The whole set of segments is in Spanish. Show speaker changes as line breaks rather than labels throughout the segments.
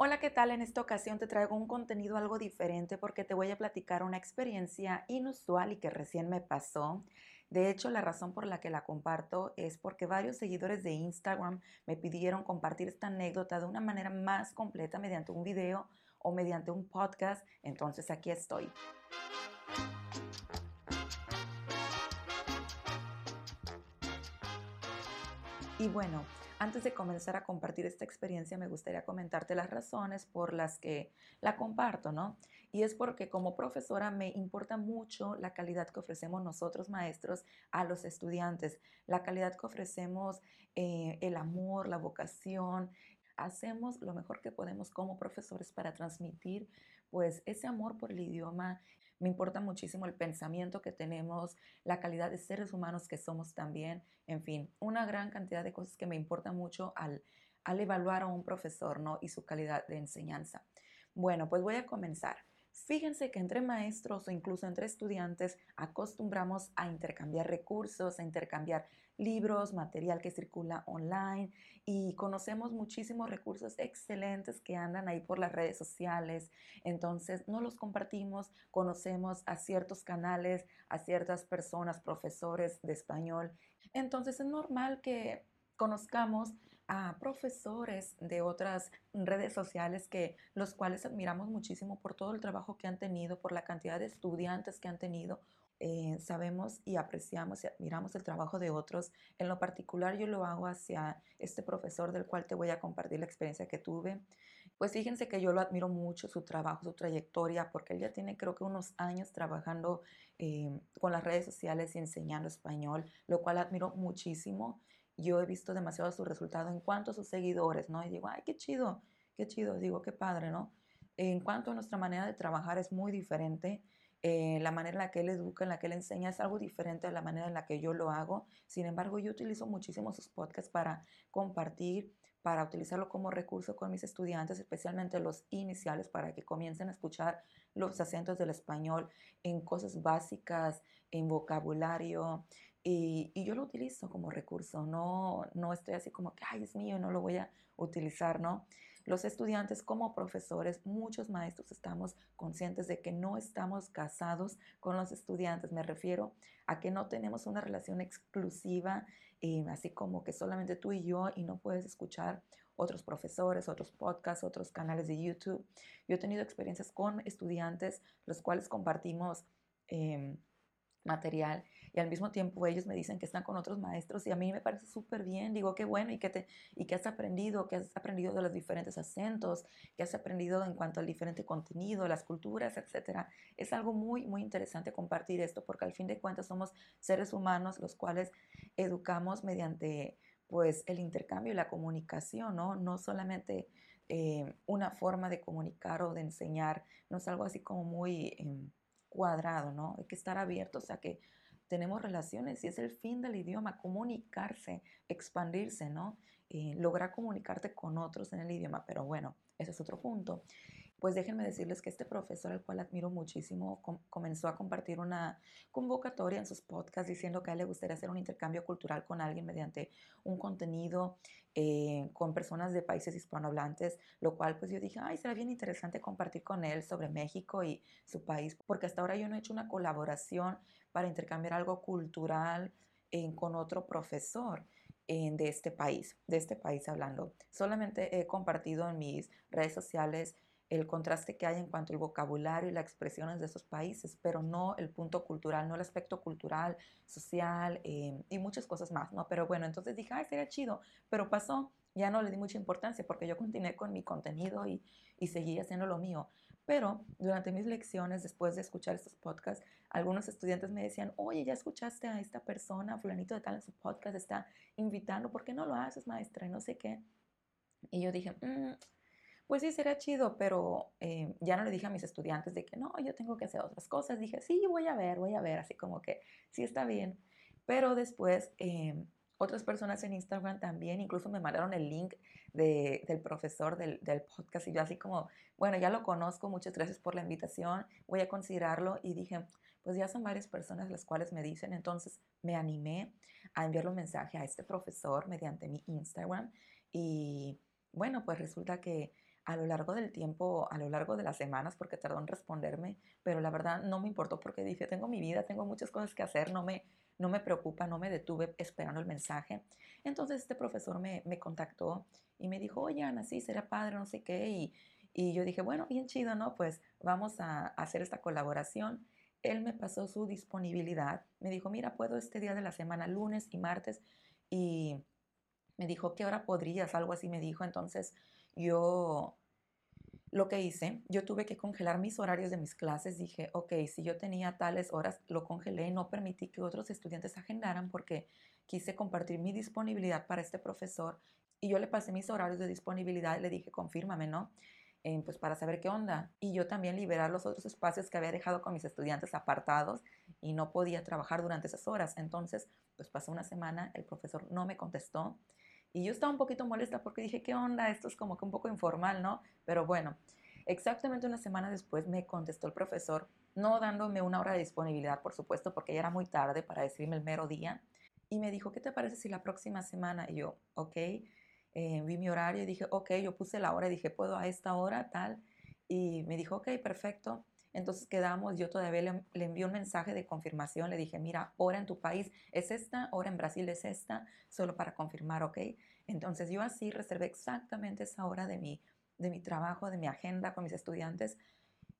Hola, ¿qué tal? En esta ocasión te traigo un contenido algo diferente porque te voy a platicar una experiencia inusual y que recién me pasó. De hecho, la razón por la que la comparto es porque varios seguidores de Instagram me pidieron compartir esta anécdota de una manera más completa mediante un video o mediante un podcast. Entonces aquí estoy. Y bueno, antes de comenzar a compartir esta experiencia, me gustaría comentarte las razones por las que la comparto, ¿no? Y es porque como profesora me importa mucho la calidad que ofrecemos nosotros maestros a los estudiantes, la calidad que ofrecemos, eh, el amor, la vocación, hacemos lo mejor que podemos como profesores para transmitir pues ese amor por el idioma. Me importa muchísimo el pensamiento que tenemos, la calidad de seres humanos que somos también, en fin, una gran cantidad de cosas que me importan mucho al, al evaluar a un profesor ¿no? y su calidad de enseñanza. Bueno, pues voy a comenzar. Fíjense que entre maestros o incluso entre estudiantes acostumbramos a intercambiar recursos, a intercambiar libros, material que circula online y conocemos muchísimos recursos excelentes que andan ahí por las redes sociales. Entonces, no los compartimos, conocemos a ciertos canales, a ciertas personas, profesores de español. Entonces, es normal que conozcamos a profesores de otras redes sociales que los cuales admiramos muchísimo por todo el trabajo que han tenido, por la cantidad de estudiantes que han tenido. Eh, sabemos y apreciamos y admiramos el trabajo de otros. En lo particular yo lo hago hacia este profesor del cual te voy a compartir la experiencia que tuve. Pues fíjense que yo lo admiro mucho, su trabajo, su trayectoria, porque él ya tiene creo que unos años trabajando eh, con las redes sociales y enseñando español, lo cual admiro muchísimo yo he visto demasiado su resultado en cuanto a sus seguidores, ¿no? Y digo, ay, qué chido, qué chido, digo, qué padre, ¿no? En cuanto a nuestra manera de trabajar es muy diferente. Eh, la manera en la que él educa, en la que él enseña es algo diferente a la manera en la que yo lo hago. Sin embargo, yo utilizo muchísimo sus podcasts para compartir, para utilizarlo como recurso con mis estudiantes, especialmente los iniciales, para que comiencen a escuchar los acentos del español en cosas básicas, en vocabulario. Y, yo lo utilizo como recurso, no, no estoy así como que, ay, es mío, no lo voy a utilizar, ¿no? Los estudiantes como profesores, muchos maestros estamos conscientes de que no estamos casados con los estudiantes. Me refiero a que no tenemos una relación exclusiva, eh, así como que solamente tú y yo y no puedes escuchar otros profesores, otros podcasts, otros canales de YouTube. Yo he tenido experiencias con estudiantes, los cuales compartimos. Em, material y al mismo tiempo ellos me dicen que están con otros maestros y a mí me parece súper bien, digo qué bueno y que, te, y has aprendido, que has aprendido de los diferentes acentos, que has aprendido en cuanto al diferente contenido, las culturas, etcétera. Es algo muy, muy interesante compartir esto porque al fin de cuentas somos seres humanos los cuales educamos mediante pues el intercambio y la comunicación, ¿no? No solamente eh, una forma de comunicar o de enseñar, no es algo así como muy... Em, cuadrado, ¿no? Hay que estar abiertos a que tenemos relaciones y es el fin del idioma, comunicarse, expandirse, ¿no? Eh, lograr comunicarte con otros en el idioma, pero bueno, ese es otro punto. Pues déjenme decirles que este profesor, al cual admiro muchísimo, comenzó a compartir una convocatoria en sus podcasts diciendo que a él le gustaría hacer un intercambio cultural con alguien mediante un contenido eh, con personas de países hispanohablantes, lo cual pues yo dije, ay, será bien interesante compartir con él sobre México y su país, porque hasta ahora yo no he hecho una colaboración para intercambiar algo cultural con otro profesor de este país, de este país hablando. Solamente he compartido en mis redes sociales el contraste que hay en cuanto al vocabulario y las expresiones de esos países, pero no el punto cultural, no el aspecto cultural, social eh, y muchas cosas más, ¿no? Pero bueno, entonces dije, ay, sería chido, pero pasó ya no le di mucha importancia porque yo continué con mi contenido y, y seguí haciendo lo mío. Pero durante mis lecciones, después de escuchar estos podcasts, algunos estudiantes me decían, oye, ya escuchaste a esta persona, fulanito de tal en su podcast, está invitando, ¿por qué no lo haces, maestra? Y no sé qué. Y yo dije, mm, pues sí, sería chido, pero eh, ya no le dije a mis estudiantes de que no, yo tengo que hacer otras cosas. Dije, sí, voy a ver, voy a ver, así como que sí está bien. Pero después... Eh, otras personas en Instagram también, incluso me mandaron el link del profesor del, podcast y yo así como, bueno, ya lo conozco, muchas gracias por la invitación, voy a considerarlo y dije, pues ya son varias personas las cuales me dicen, entonces me animé a enviarle un mensaje a este profesor mediante mi Instagram y bueno, pues resulta que a lo largo del tiempo, a lo largo de las semanas, porque tardó en responderme, pero la verdad no me importó porque dije, tengo mi vida, tengo muchas cosas que hacer, no me, no me preocupa, no me detuve esperando el mensaje. Entonces este profesor me, me contactó y me dijo, oye Ana, sí, será padre, no sé qué, y, y yo dije, bueno, bien chido, ¿no? Pues vamos a hacer esta colaboración. Él me pasó su disponibilidad, me dijo, mira, puedo este día de la semana, lunes y martes, y me dijo, ¿qué hora podrías? Algo así me dijo, entonces yo lo que hice, yo tuve que congelar mis horarios de mis clases. Dije, ok, si yo tenía tales horas, lo congelé, no permití que otros estudiantes agendaran porque quise compartir mi disponibilidad para este profesor y yo le pasé mis horarios de disponibilidad y le dije, confírmame, ¿no? Eh, pues para saber qué onda. Y yo también liberar los otros espacios que había dejado con mis estudiantes apartados y no podía trabajar durante esas horas. Entonces, pues pasó una semana, el profesor no me contestó y yo estaba un poquito molesta porque dije, ¿qué onda? Esto es como que un poco informal, ¿no? Pero bueno, exactamente una semana después me contestó el profesor, no dándome una hora de disponibilidad, por supuesto, porque ya era muy tarde para decirme el mero día. Y me dijo, ¿qué te parece si la próxima semana? Y yo, ok, eh, vi mi horario y dije, ok, yo puse la hora y dije, ¿puedo a esta hora? Tal. Y me dijo, ok, perfecto. Entonces quedamos, yo todavía le, le envié un mensaje de confirmación, le dije, mira, hora en tu país es esta, hora en Brasil es esta, solo para confirmar, ¿ok? Entonces yo así reservé exactamente esa hora de mi, de mi trabajo, de mi agenda con mis estudiantes.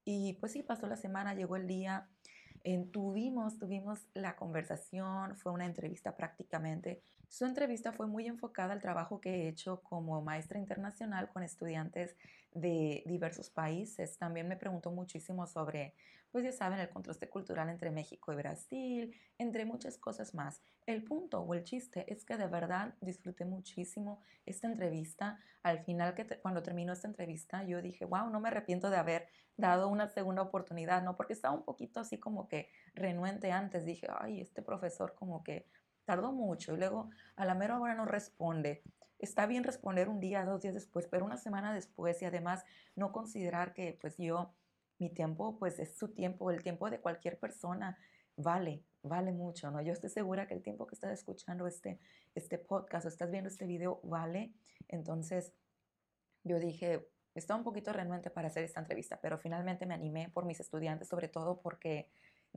Y pues sí, pasó la semana, llegó el día, tuvimos, tuvimos la conversación, fue una entrevista prácticamente. Su entrevista fue muy enfocada al trabajo que he hecho como maestra internacional con estudiantes de diversos países. También me preguntó muchísimo sobre, pues ya saben, el contraste cultural entre México y Brasil, entre muchas cosas más. El punto o el chiste es que de verdad disfruté muchísimo esta entrevista. Al final, que cuando terminó esta entrevista, yo dije, wow, no me arrepiento de haber dado una segunda oportunidad, ¿no? Porque estaba un poquito así como que renuente antes. Dije, ay, este profesor como que tardó mucho y luego a la mera hora no responde. Está bien responder un día, dos días después, pero una semana después y además no considerar que pues yo, mi tiempo pues es su tiempo, el tiempo de cualquier persona vale, vale mucho, ¿no? Yo estoy segura que el tiempo que estás escuchando este, este podcast o estás viendo este video vale. Entonces yo dije, estaba un poquito renuente para hacer esta entrevista, pero finalmente me animé por mis estudiantes, sobre todo porque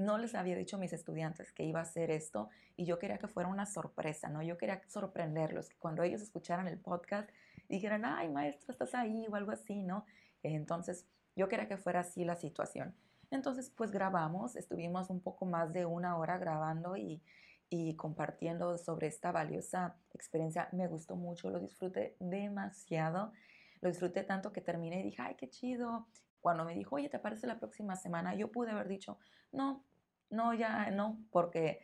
no les había dicho a mis estudiantes que iba a hacer esto y yo quería que fuera una sorpresa, ¿no? Yo quería sorprenderlos, cuando ellos escucharan el podcast dijeran, ay, maestra, estás ahí o algo así, ¿no? Entonces, yo quería que fuera así la situación. Entonces, pues grabamos, estuvimos un poco más de una hora grabando y, y compartiendo sobre esta valiosa experiencia. Me gustó mucho, lo disfruté demasiado. Lo disfruté tanto que terminé y dije, ay, qué chido. Cuando me dijo, oye, ¿te parece la próxima semana? Yo pude haber dicho, no, no, ya no, porque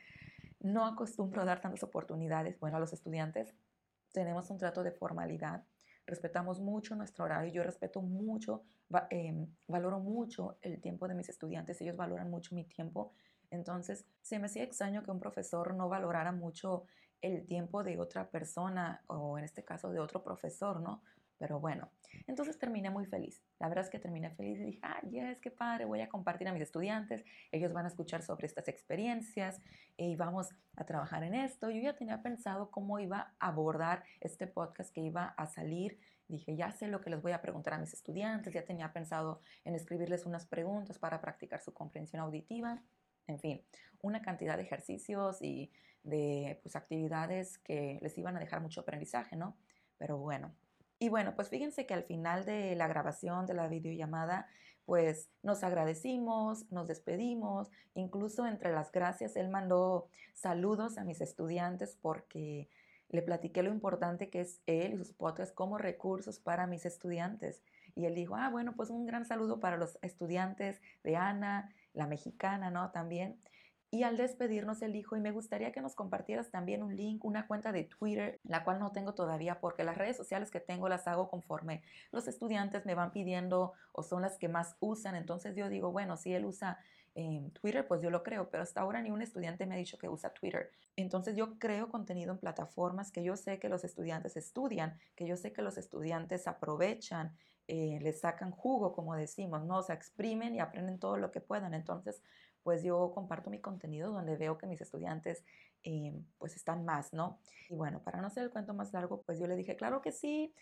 no acostumbro a dar tantas oportunidades. Bueno, a los estudiantes tenemos un trato de formalidad, respetamos mucho nuestro horario, yo respeto mucho, em, valoro mucho el tiempo de mis estudiantes, ellos valoran mucho mi tiempo. Entonces, se me hacía extraño que un profesor no valorara mucho el tiempo de otra persona o en este caso de otro profesor, ¿no? Pero bueno, entonces terminé muy feliz. La verdad es que terminé feliz y dije, ah, yes, qué padre, voy a compartir a mis estudiantes, ellos van a escuchar sobre estas experiencias y vamos a trabajar en esto. Yo ya tenía pensado cómo iba a abordar este podcast que iba a salir. Dije, ya sé lo que les voy a preguntar a mis estudiantes, ya tenía pensado en escribirles unas preguntas para practicar su comprensión auditiva. En fin, una cantidad de ejercicios y de pues, actividades que les iban a dejar mucho aprendizaje, ¿no? Pero bueno, y bueno, pues fíjense que al final de la grabación de la videollamada, pues nos agradecimos, nos despedimos, incluso entre las gracias, él mandó saludos a mis estudiantes porque le platiqué lo importante que es él y sus podcasts como recursos para mis estudiantes. Y él dijo, ah, bueno, pues un gran saludo para los estudiantes de Ana, la mexicana, ¿no? También. Y al despedirnos, él dijo, y me gustaría que nos compartieras también un link, una cuenta de Twitter, la cual no tengo todavía porque las redes sociales que tengo las hago conforme los estudiantes me van pidiendo o son las que más usan. Entonces yo digo, bueno, si él usa em, Twitter, pues yo lo creo, pero hasta ahora ni un estudiante me ha dicho que usa Twitter. Entonces yo creo contenido en plataformas que yo sé que los estudiantes estudian, que yo sé que los estudiantes aprovechan, eh, les sacan jugo, como decimos, ¿no? O sea, exprimen y aprenden todo lo que puedan. Entonces, pues yo comparto mi contenido donde veo que mis estudiantes eh, pues están más, ¿no? Y bueno, para no hacer el cuento más largo, pues yo le dije, claro que sí,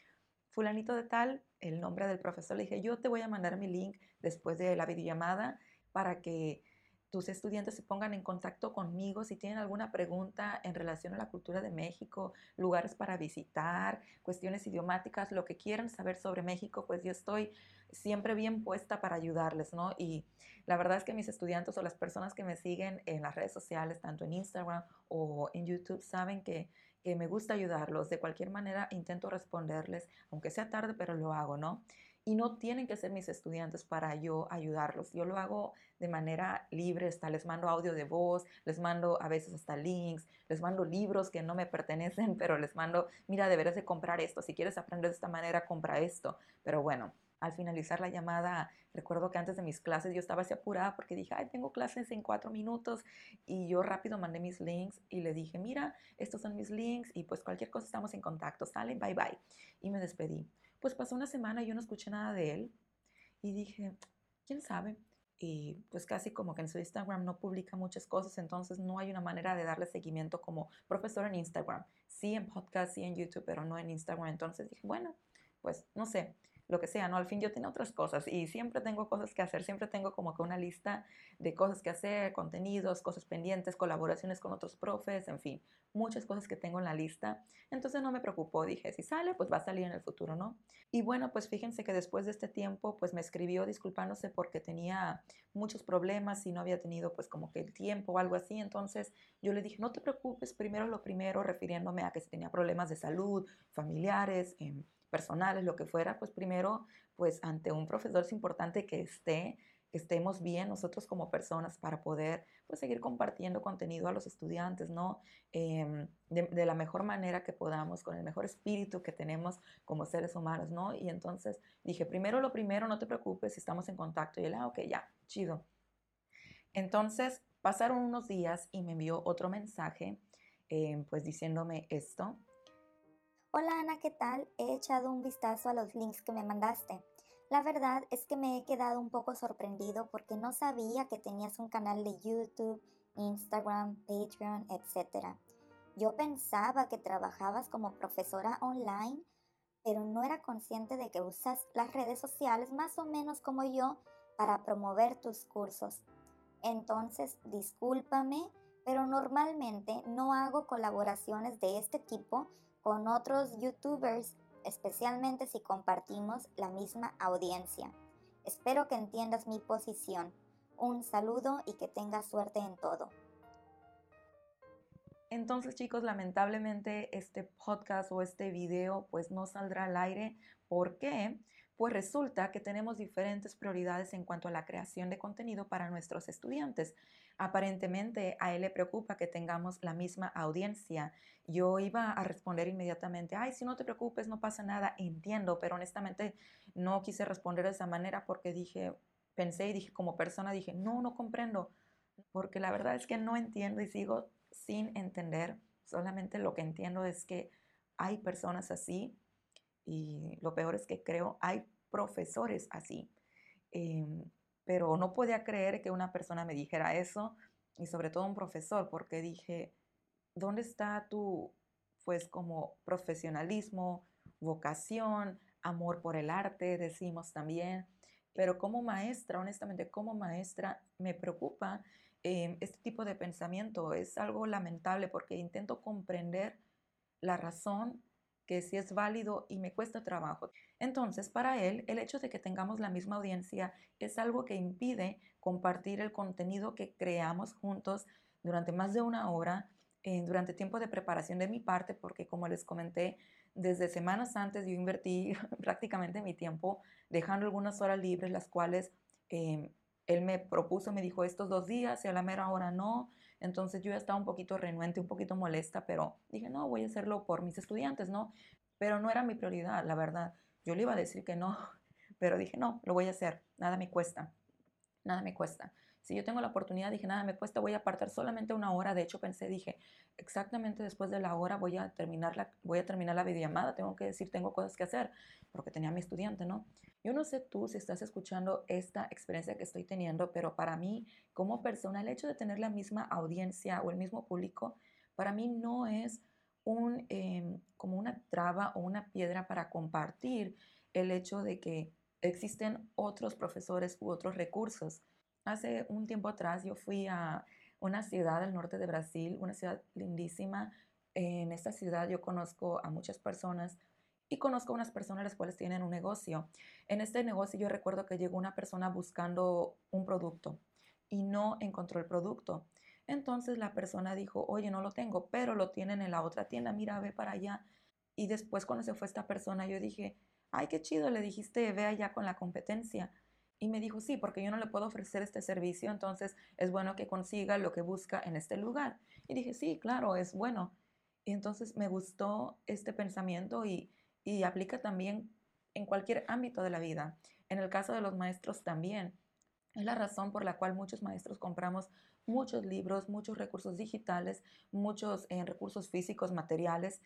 fulanito de tal, el nombre del profesor, le dije, yo te voy a mandar mi link después de la videollamada para que tus estudiantes se pongan en contacto conmigo si tienen alguna pregunta en relación a la cultura de México, lugares para visitar, cuestiones idiomáticas, lo que quieran saber sobre México, pues yo estoy siempre bien puesta para ayudarles, ¿no? Y la verdad es que mis estudiantes o las personas que me siguen en las redes sociales, tanto en Instagram o en YouTube, saben que, que me gusta ayudarlos. De cualquier manera, intento responderles, aunque sea tarde, pero lo hago, ¿no? y no tienen que ser mis estudiantes para yo ayudarlos. Yo lo hago de manera libre, hasta les mando audio de voz, les mando a veces hasta links, les mando libros que no me pertenecen, pero les mando, mira, deberías de comprar esto, si quieres aprender de esta manera, compra esto. Pero bueno, al finalizar la llamada, recuerdo que antes de mis clases yo estaba así apurada porque dije, ay, tengo clases en cuatro minutos y yo rápido mandé mis links y le dije, mira, estos son mis links y pues cualquier cosa estamos en contacto, salen, bye bye. Y me despedí. Pues pasó una semana y yo no escuché nada de él y dije, ¿quién sabe? Y pues casi como que en su Instagram no publica muchas cosas, entonces no hay una manera de darle seguimiento como profesor en Instagram. Sí en podcast, sí en YouTube, pero no en Instagram. Entonces dije, bueno, pues no sé, lo que sea, ¿no? Al fin yo tengo otras cosas y siempre tengo cosas que hacer, siempre tengo como que una lista de cosas que hacer, contenidos, cosas pendientes, colaboraciones con otros profes, en fin, muchas cosas que tengo en la lista. Entonces no me preocupó, dije, si sale, pues va a salir en el futuro, ¿no? Y bueno, pues fíjense que después de este tiempo, pues me escribió disculpándose porque tenía muchos problemas y no había tenido pues como que el tiempo o algo así. Entonces yo le dije, no te preocupes, primero lo primero, refiriéndome a que si tenía problemas de salud, familiares, eh, personales, lo que fuera, pues primero, pues ante un profesor es importante que esté, que estemos bien nosotros como personas para poder pues seguir compartiendo contenido a los estudiantes, ¿no? Em, de, la mejor manera que podamos, con el mejor espíritu que tenemos como seres humanos, ¿no? Y entonces dije, primero lo primero, no te preocupes, estamos en contacto. Y él, ah, ok, ya, chido. Entonces pasaron unos días y me envió otro mensaje, em, pues diciéndome esto.
Hola Ana, ¿qué tal? He echado un vistazo a los links que me mandaste. La verdad es que me he quedado un poco sorprendido porque no sabía que tenías un canal de YouTube, Instagram, Patreon, etc. Yo pensaba que trabajabas como profesora online, pero no era consciente de que usas las redes sociales más o menos como yo para promover tus cursos. Entonces, discúlpame, pero normalmente no hago colaboraciones de este tipo con otros youtubers, especialmente si compartimos la misma audiencia. Espero que entiendas mi posición. Un saludo y que tengas suerte en todo.
Entonces chicos, lamentablemente este podcast o este video pues no saldrá al aire. ¿Por qué? Pues resulta que tenemos diferentes prioridades en cuanto a la creación de contenido para nuestros estudiantes. Aparentemente a él le preocupa que tengamos la misma audiencia. Yo iba a responder inmediatamente, ay, si no te preocupes, no pasa nada, entiendo, pero honestamente no quise responder de esa manera porque dije, pensé y dije como persona, dije, no, no comprendo, porque la verdad es que no entiendo y sigo sin entender. Solamente lo que entiendo es que hay personas así y lo peor es que creo hay profesores así. Em, pero no podía creer que una persona me dijera eso y sobre todo un profesor, porque dije, ¿dónde está tu, pues como profesionalismo, vocación, amor por el arte, decimos también? Pero como maestra, honestamente, como maestra, me preocupa em, este tipo de pensamiento. Es algo lamentable porque intento comprender la razón que sí es válido y me cuesta trabajo. Entonces, para él, el hecho de que tengamos la misma audiencia es algo que impide compartir el contenido que creamos juntos durante más de una hora, eh, durante tiempo de preparación de mi parte, porque como les comenté, desde semanas antes yo invertí prácticamente mi tiempo dejando algunas horas libres, las cuales em, él me propuso, me dijo estos dos días y a la mera hora no. Entonces yo ya estaba un poquito renuente, un poquito molesta, pero dije, no, voy a hacerlo por mis estudiantes, ¿no? Pero no era mi prioridad, la verdad. Yo le iba a decir que no, pero dije, no, lo voy a hacer, nada me cuesta, nada me cuesta. Si yo tengo la oportunidad, dije, nada me cuesta, voy a apartar solamente una hora. De hecho, pensé, dije, exactamente después de la hora voy a terminar la, voy a terminar la videollamada, tengo que decir, tengo cosas que hacer, porque tenía a mi estudiante, ¿no? Yo no sé tú si estás escuchando esta experiencia que estoy teniendo, pero para mí, como persona, el hecho de tener la misma audiencia o el mismo público, para mí no es un, em, como una traba o una piedra para compartir el hecho de que existen otros profesores u otros recursos. Hace un tiempo atrás yo fui a una ciudad del norte de Brasil, una ciudad lindísima. En esta ciudad yo conozco a muchas personas y conozco a unas personas las cuales tienen un negocio. En este negocio yo recuerdo que llegó una persona buscando un producto y no encontró el producto. Entonces la persona dijo, oye, no lo tengo, pero lo tienen en la otra tienda, mira, ve para allá. Y después cuando se fue esta persona, yo dije, ay, qué chido, le dijiste, ve allá con la competencia. Y me dijo, sí, porque yo no le puedo ofrecer este servicio, entonces es bueno que consiga lo que busca en este lugar. Y dije, sí, claro, es bueno. Y entonces me gustó este pensamiento y, y aplica también en cualquier ámbito de la vida. En el caso de los maestros también. Es la razón por la cual muchos maestros compramos muchos libros, muchos recursos digitales, muchos eh, recursos físicos, materiales,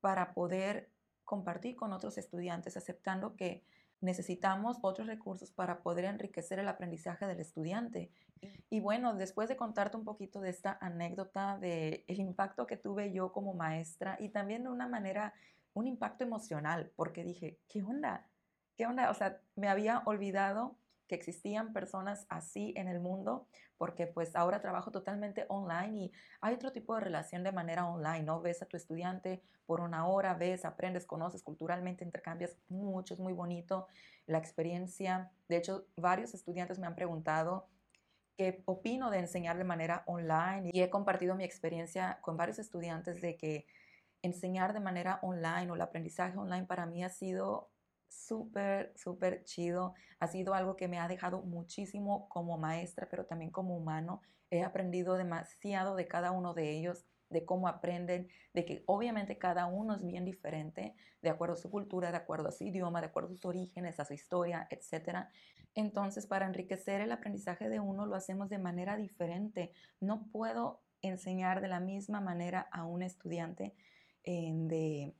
para poder compartir con otros estudiantes, aceptando que necesitamos otros recursos para poder enriquecer el aprendizaje del estudiante. Y bueno, después de contarte un poquito de esta anécdota, de el impacto que tuve yo como maestra y también de una manera, un impacto emocional, porque dije, ¿qué onda? ¿Qué onda? O sea, me había olvidado que existían personas así en el mundo, porque pues ahora trabajo totalmente online y hay otro tipo de relación de manera online, ¿no? Ves a tu estudiante por una hora, ves, aprendes, conoces culturalmente, intercambias mucho, es muy bonito la experiencia. De hecho, varios estudiantes me han preguntado qué opino de enseñar de manera online y he compartido mi experiencia con varios estudiantes de que enseñar de manera online o el aprendizaje online para mí ha sido súper, súper chido. Ha sido algo que me ha dejado muchísimo como maestra, pero también como humano. He aprendido demasiado de cada uno de ellos, de cómo aprenden, de que obviamente cada uno es bien diferente, de acuerdo a su cultura, de acuerdo a su idioma, de acuerdo a sus orígenes, a su historia, etc. Entonces, para enriquecer el aprendizaje de uno, lo hacemos de manera diferente. No puedo enseñar de la misma manera a un estudiante eh, de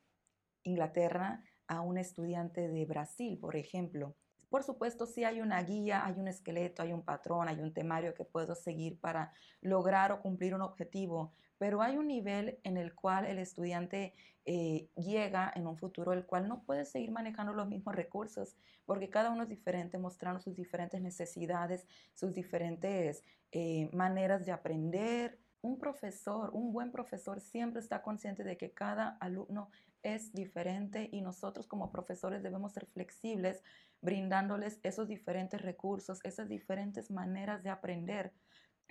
Inglaterra a un estudiante de Brasil, por ejemplo. Por supuesto, sí hay una guía, hay un esqueleto, hay un patrón, hay un temario que puedo seguir para lograr o cumplir un objetivo, pero hay un nivel en el cual el estudiante eh, llega en un futuro, el cual no puede seguir manejando los mismos recursos, porque cada uno es diferente, mostrando sus diferentes necesidades, sus diferentes eh, maneras de aprender. Un profesor, un buen profesor siempre está consciente de que cada alumno es diferente y nosotros como profesores debemos ser flexibles brindándoles esos diferentes recursos, esas diferentes maneras de aprender.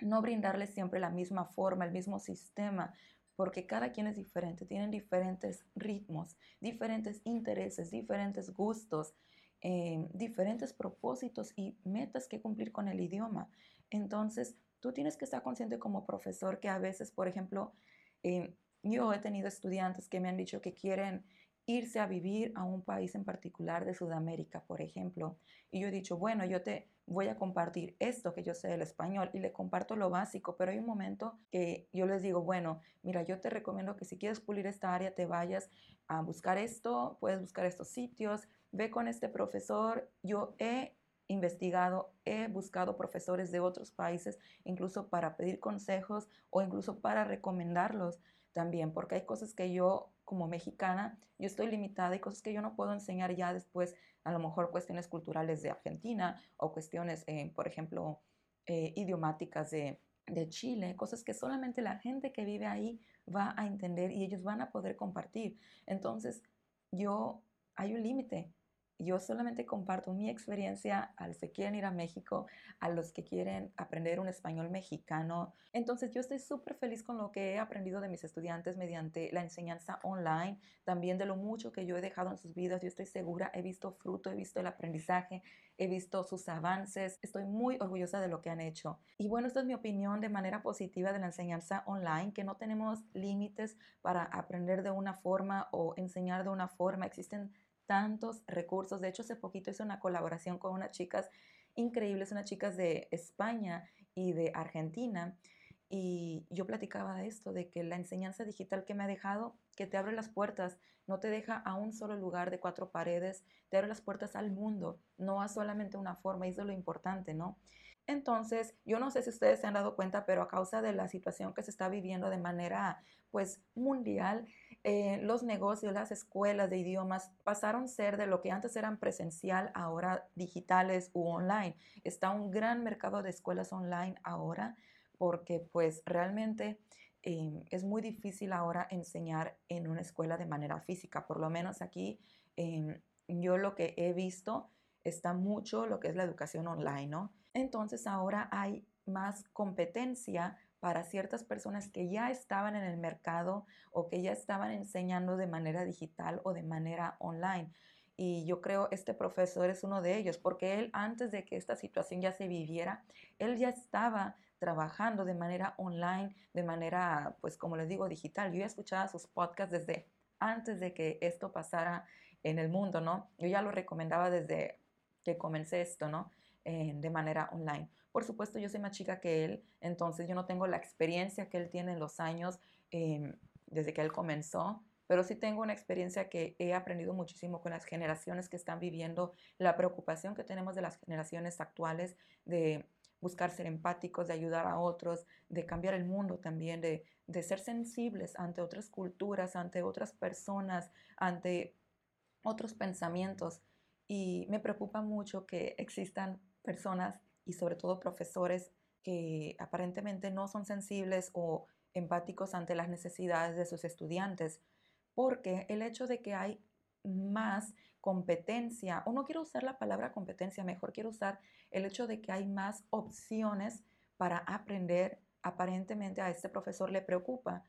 No brindarles siempre la misma forma, el mismo sistema, porque cada quien es diferente, tienen diferentes ritmos, diferentes intereses, diferentes gustos, eh, diferentes propósitos y metas que cumplir con el idioma. Entonces, tú tienes que estar consciente como profesor que a veces, por ejemplo, eh, yo he tenido estudiantes que me han dicho que quieren irse a vivir a un país en particular de Sudamérica, por ejemplo. Y yo he dicho, bueno, yo te voy a compartir esto que yo sé del español y le comparto lo básico, pero hay un momento que yo les digo, bueno, mira, yo te recomiendo que si quieres pulir esta área, te vayas a buscar esto, puedes buscar estos sitios, ve con este profesor. Yo he investigado, he buscado profesores de otros países, incluso para pedir consejos o incluso para recomendarlos también, porque hay cosas que yo como mexicana, yo estoy limitada y cosas que yo no puedo enseñar ya después, a lo mejor cuestiones culturales de Argentina o cuestiones, eh, por ejemplo, eh, idiomáticas de, de Chile, cosas que solamente la gente que vive ahí va a entender y ellos van a poder compartir. Entonces, yo, hay un límite yo solamente comparto mi experiencia a los que quieren ir a México, a los que quieren aprender un español mexicano. Entonces yo estoy súper feliz con lo que he aprendido de mis estudiantes mediante la enseñanza online, también de lo mucho que yo he dejado en sus vidas. Yo estoy segura, he visto fruto, he visto el aprendizaje, he visto sus avances. Estoy muy orgullosa de lo que han hecho. Y bueno, esta es mi opinión de manera positiva de la enseñanza online, que no tenemos límites para aprender de una forma o enseñar de una forma. Existen tantos recursos. De hecho, hace poquito hice una colaboración con unas chicas increíbles, unas chicas de España y de Argentina. Y yo platicaba de esto, de que la enseñanza digital que me ha dejado, que te abre las puertas, no te deja a un solo lugar de cuatro paredes, te abre las puertas al mundo, no a solamente una forma, y eso es lo importante, ¿no? Entonces, yo no sé si ustedes se han dado cuenta, pero a causa de la situación que se está viviendo de manera pues mundial, eh, los negocios, las escuelas de idiomas pasaron a ser de lo que antes eran presencial, ahora digitales u online. Está un gran mercado de escuelas online ahora porque pues realmente em, es muy difícil ahora enseñar en una escuela de manera física. Por lo menos aquí em, yo lo que he visto está mucho lo que es la educación online, ¿no? Entonces ahora hay más competencia para ciertas personas que ya estaban en el mercado o que ya estaban enseñando de manera digital o de manera online. Y yo creo este profesor es uno de ellos, porque él antes de que esta situación ya se viviera, él ya estaba trabajando de manera online, de manera, pues como les digo, digital. Yo ya escuchaba sus podcasts desde antes de que esto pasara en el mundo, ¿no? Yo ya lo recomendaba desde que comencé esto, ¿no? de manera online. Por supuesto, yo soy más chica que él, entonces yo no tengo la experiencia que él tiene en los años em, desde que él comenzó, pero sí tengo una experiencia que he aprendido muchísimo con las generaciones que están viviendo, la preocupación que tenemos de las generaciones actuales de buscar ser empáticos, de ayudar a otros, de cambiar el mundo también, de, de ser sensibles ante otras culturas, ante otras personas, ante otros pensamientos. Y me preocupa mucho que existan personas y sobre todo profesores que aparentemente no son sensibles o empáticos ante las necesidades de sus estudiantes, porque el hecho de que hay más competencia, o no quiero usar la palabra competencia, mejor quiero usar el hecho de que hay más opciones para aprender, aparentemente a este profesor le preocupa.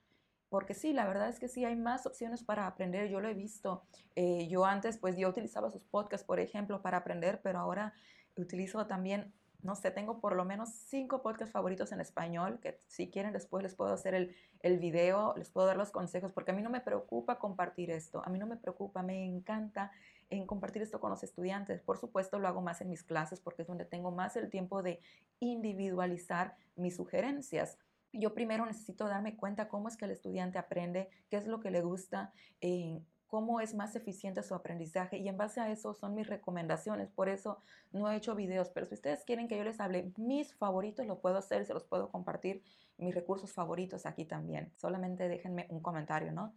Porque sí, la verdad es que sí hay más opciones para aprender. Yo lo he visto. Eh, yo antes, pues yo utilizaba sus podcasts, por ejemplo, para aprender, pero ahora utilizo también, no sé, tengo por lo menos cinco podcasts favoritos en español, que si quieren después les puedo hacer el, el video, les puedo dar los consejos, porque a mí no me preocupa compartir esto, a mí no me preocupa, me encanta en compartir esto con los estudiantes. Por supuesto, lo hago más en mis clases porque es donde tengo más el tiempo de individualizar mis sugerencias yo primero necesito darme cuenta cómo es que el estudiante aprende, qué es lo que le gusta, eh, cómo es más eficiente su aprendizaje y en base a eso son mis recomendaciones. Por eso no he hecho videos, pero si ustedes quieren que yo les hable mis favoritos, lo puedo hacer, se los puedo compartir, mis recursos favoritos aquí también. Solamente déjenme un comentario, ¿no?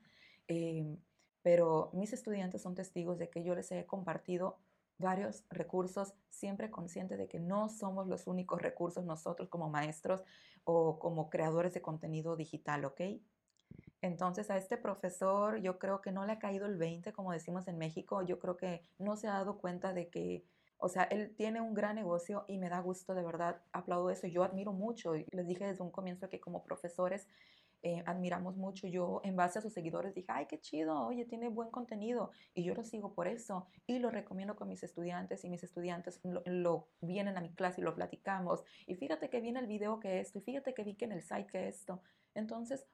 Em, pero mis estudiantes son testigos de que yo les he compartido varios recursos, siempre consciente de que no somos los únicos recursos nosotros como maestros o como creadores de contenido digital, ¿ok? Entonces a este profesor yo creo que no le ha caído el 20, como decimos en México, yo creo que no se ha dado cuenta de que, o sea, él tiene un gran negocio y me da gusto, de verdad, aplaudo eso, yo admiro mucho, les dije desde un comienzo que como profesores eh, admiramos mucho, yo en base a sus seguidores dije, ay, qué chido, oye, tiene buen contenido y yo lo sigo por eso y lo recomiendo con mis estudiantes y mis estudiantes lo, lo vienen a mi clase y lo platicamos y fíjate que viene el video que esto y fíjate que vi que en el site que esto. Entonces,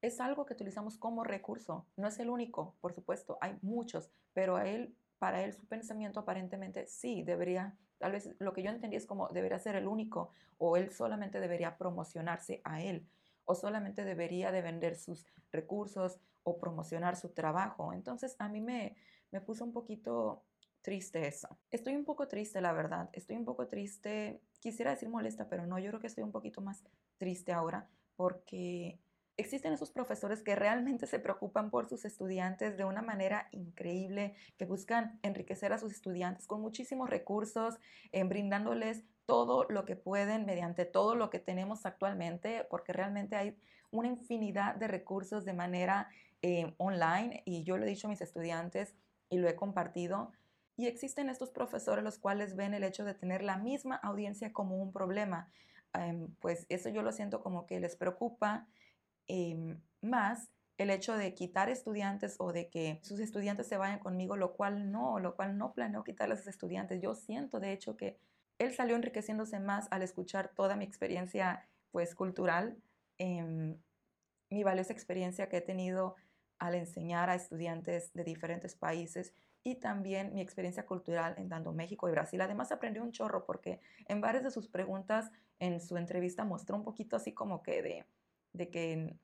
es algo que utilizamos como recurso. No es el único, por supuesto, hay muchos, pero a él, para él su pensamiento aparentemente sí debería, tal vez lo que yo entendí es como debería ser el único o él solamente debería promocionarse a él o solamente debería de vender sus recursos o promocionar su trabajo. Entonces a mí me, me puso un poquito triste eso. Estoy un poco triste, la verdad. Estoy un poco triste, quisiera decir molesta, pero no, yo creo que estoy un poquito más triste ahora porque existen esos profesores que realmente se preocupan por sus estudiantes de una manera increíble, que buscan enriquecer a sus estudiantes con muchísimos recursos, en brindándoles todo lo que pueden mediante todo lo que tenemos actualmente, porque realmente hay una infinidad de recursos de manera eh, online y yo lo he dicho a mis estudiantes y lo he compartido. Y existen estos profesores los cuales ven el hecho de tener la misma audiencia como un problema. Em, pues eso yo lo siento como que les preocupa Em, más el hecho de quitar estudiantes o de que sus estudiantes se vayan conmigo, lo cual no, lo cual no planeo quitar a sus estudiantes. Yo siento, de hecho, que él salió enriqueciéndose más al escuchar toda mi experiencia, pues, cultural, em, mi valiosa experiencia que he tenido al enseñar a estudiantes de diferentes países y también mi experiencia cultural en tanto México y Brasil. Además, aprendí un chorro porque en varias de sus preguntas en su entrevista mostró un poquito así como que de de que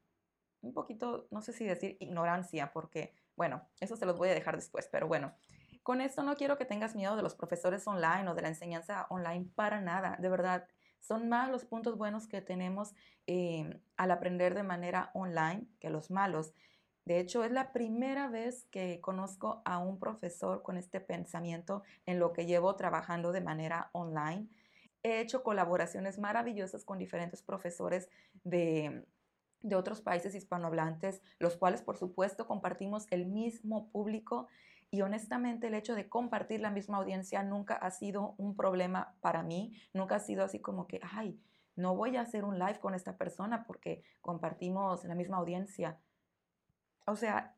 un poquito, no sé si decir ignorancia, porque, bueno, eso se los voy a dejar después, pero bueno, con esto no quiero que tengas miedo de los profesores online o de la enseñanza online para nada, de verdad. Son más los puntos buenos que tenemos em, al aprender de manera online que los malos. De hecho, es la primera vez que conozco a un profesor con este pensamiento en lo que llevo trabajando de manera online. He hecho colaboraciones maravillosas con diferentes profesores de, de otros países hispanohablantes, los cuales por supuesto compartimos el mismo público y honestamente el hecho de compartir la misma audiencia nunca ha sido un problema para mí, nunca ha sido así como que, ay, no voy a hacer un live con esta persona porque compartimos la misma audiencia. O sea,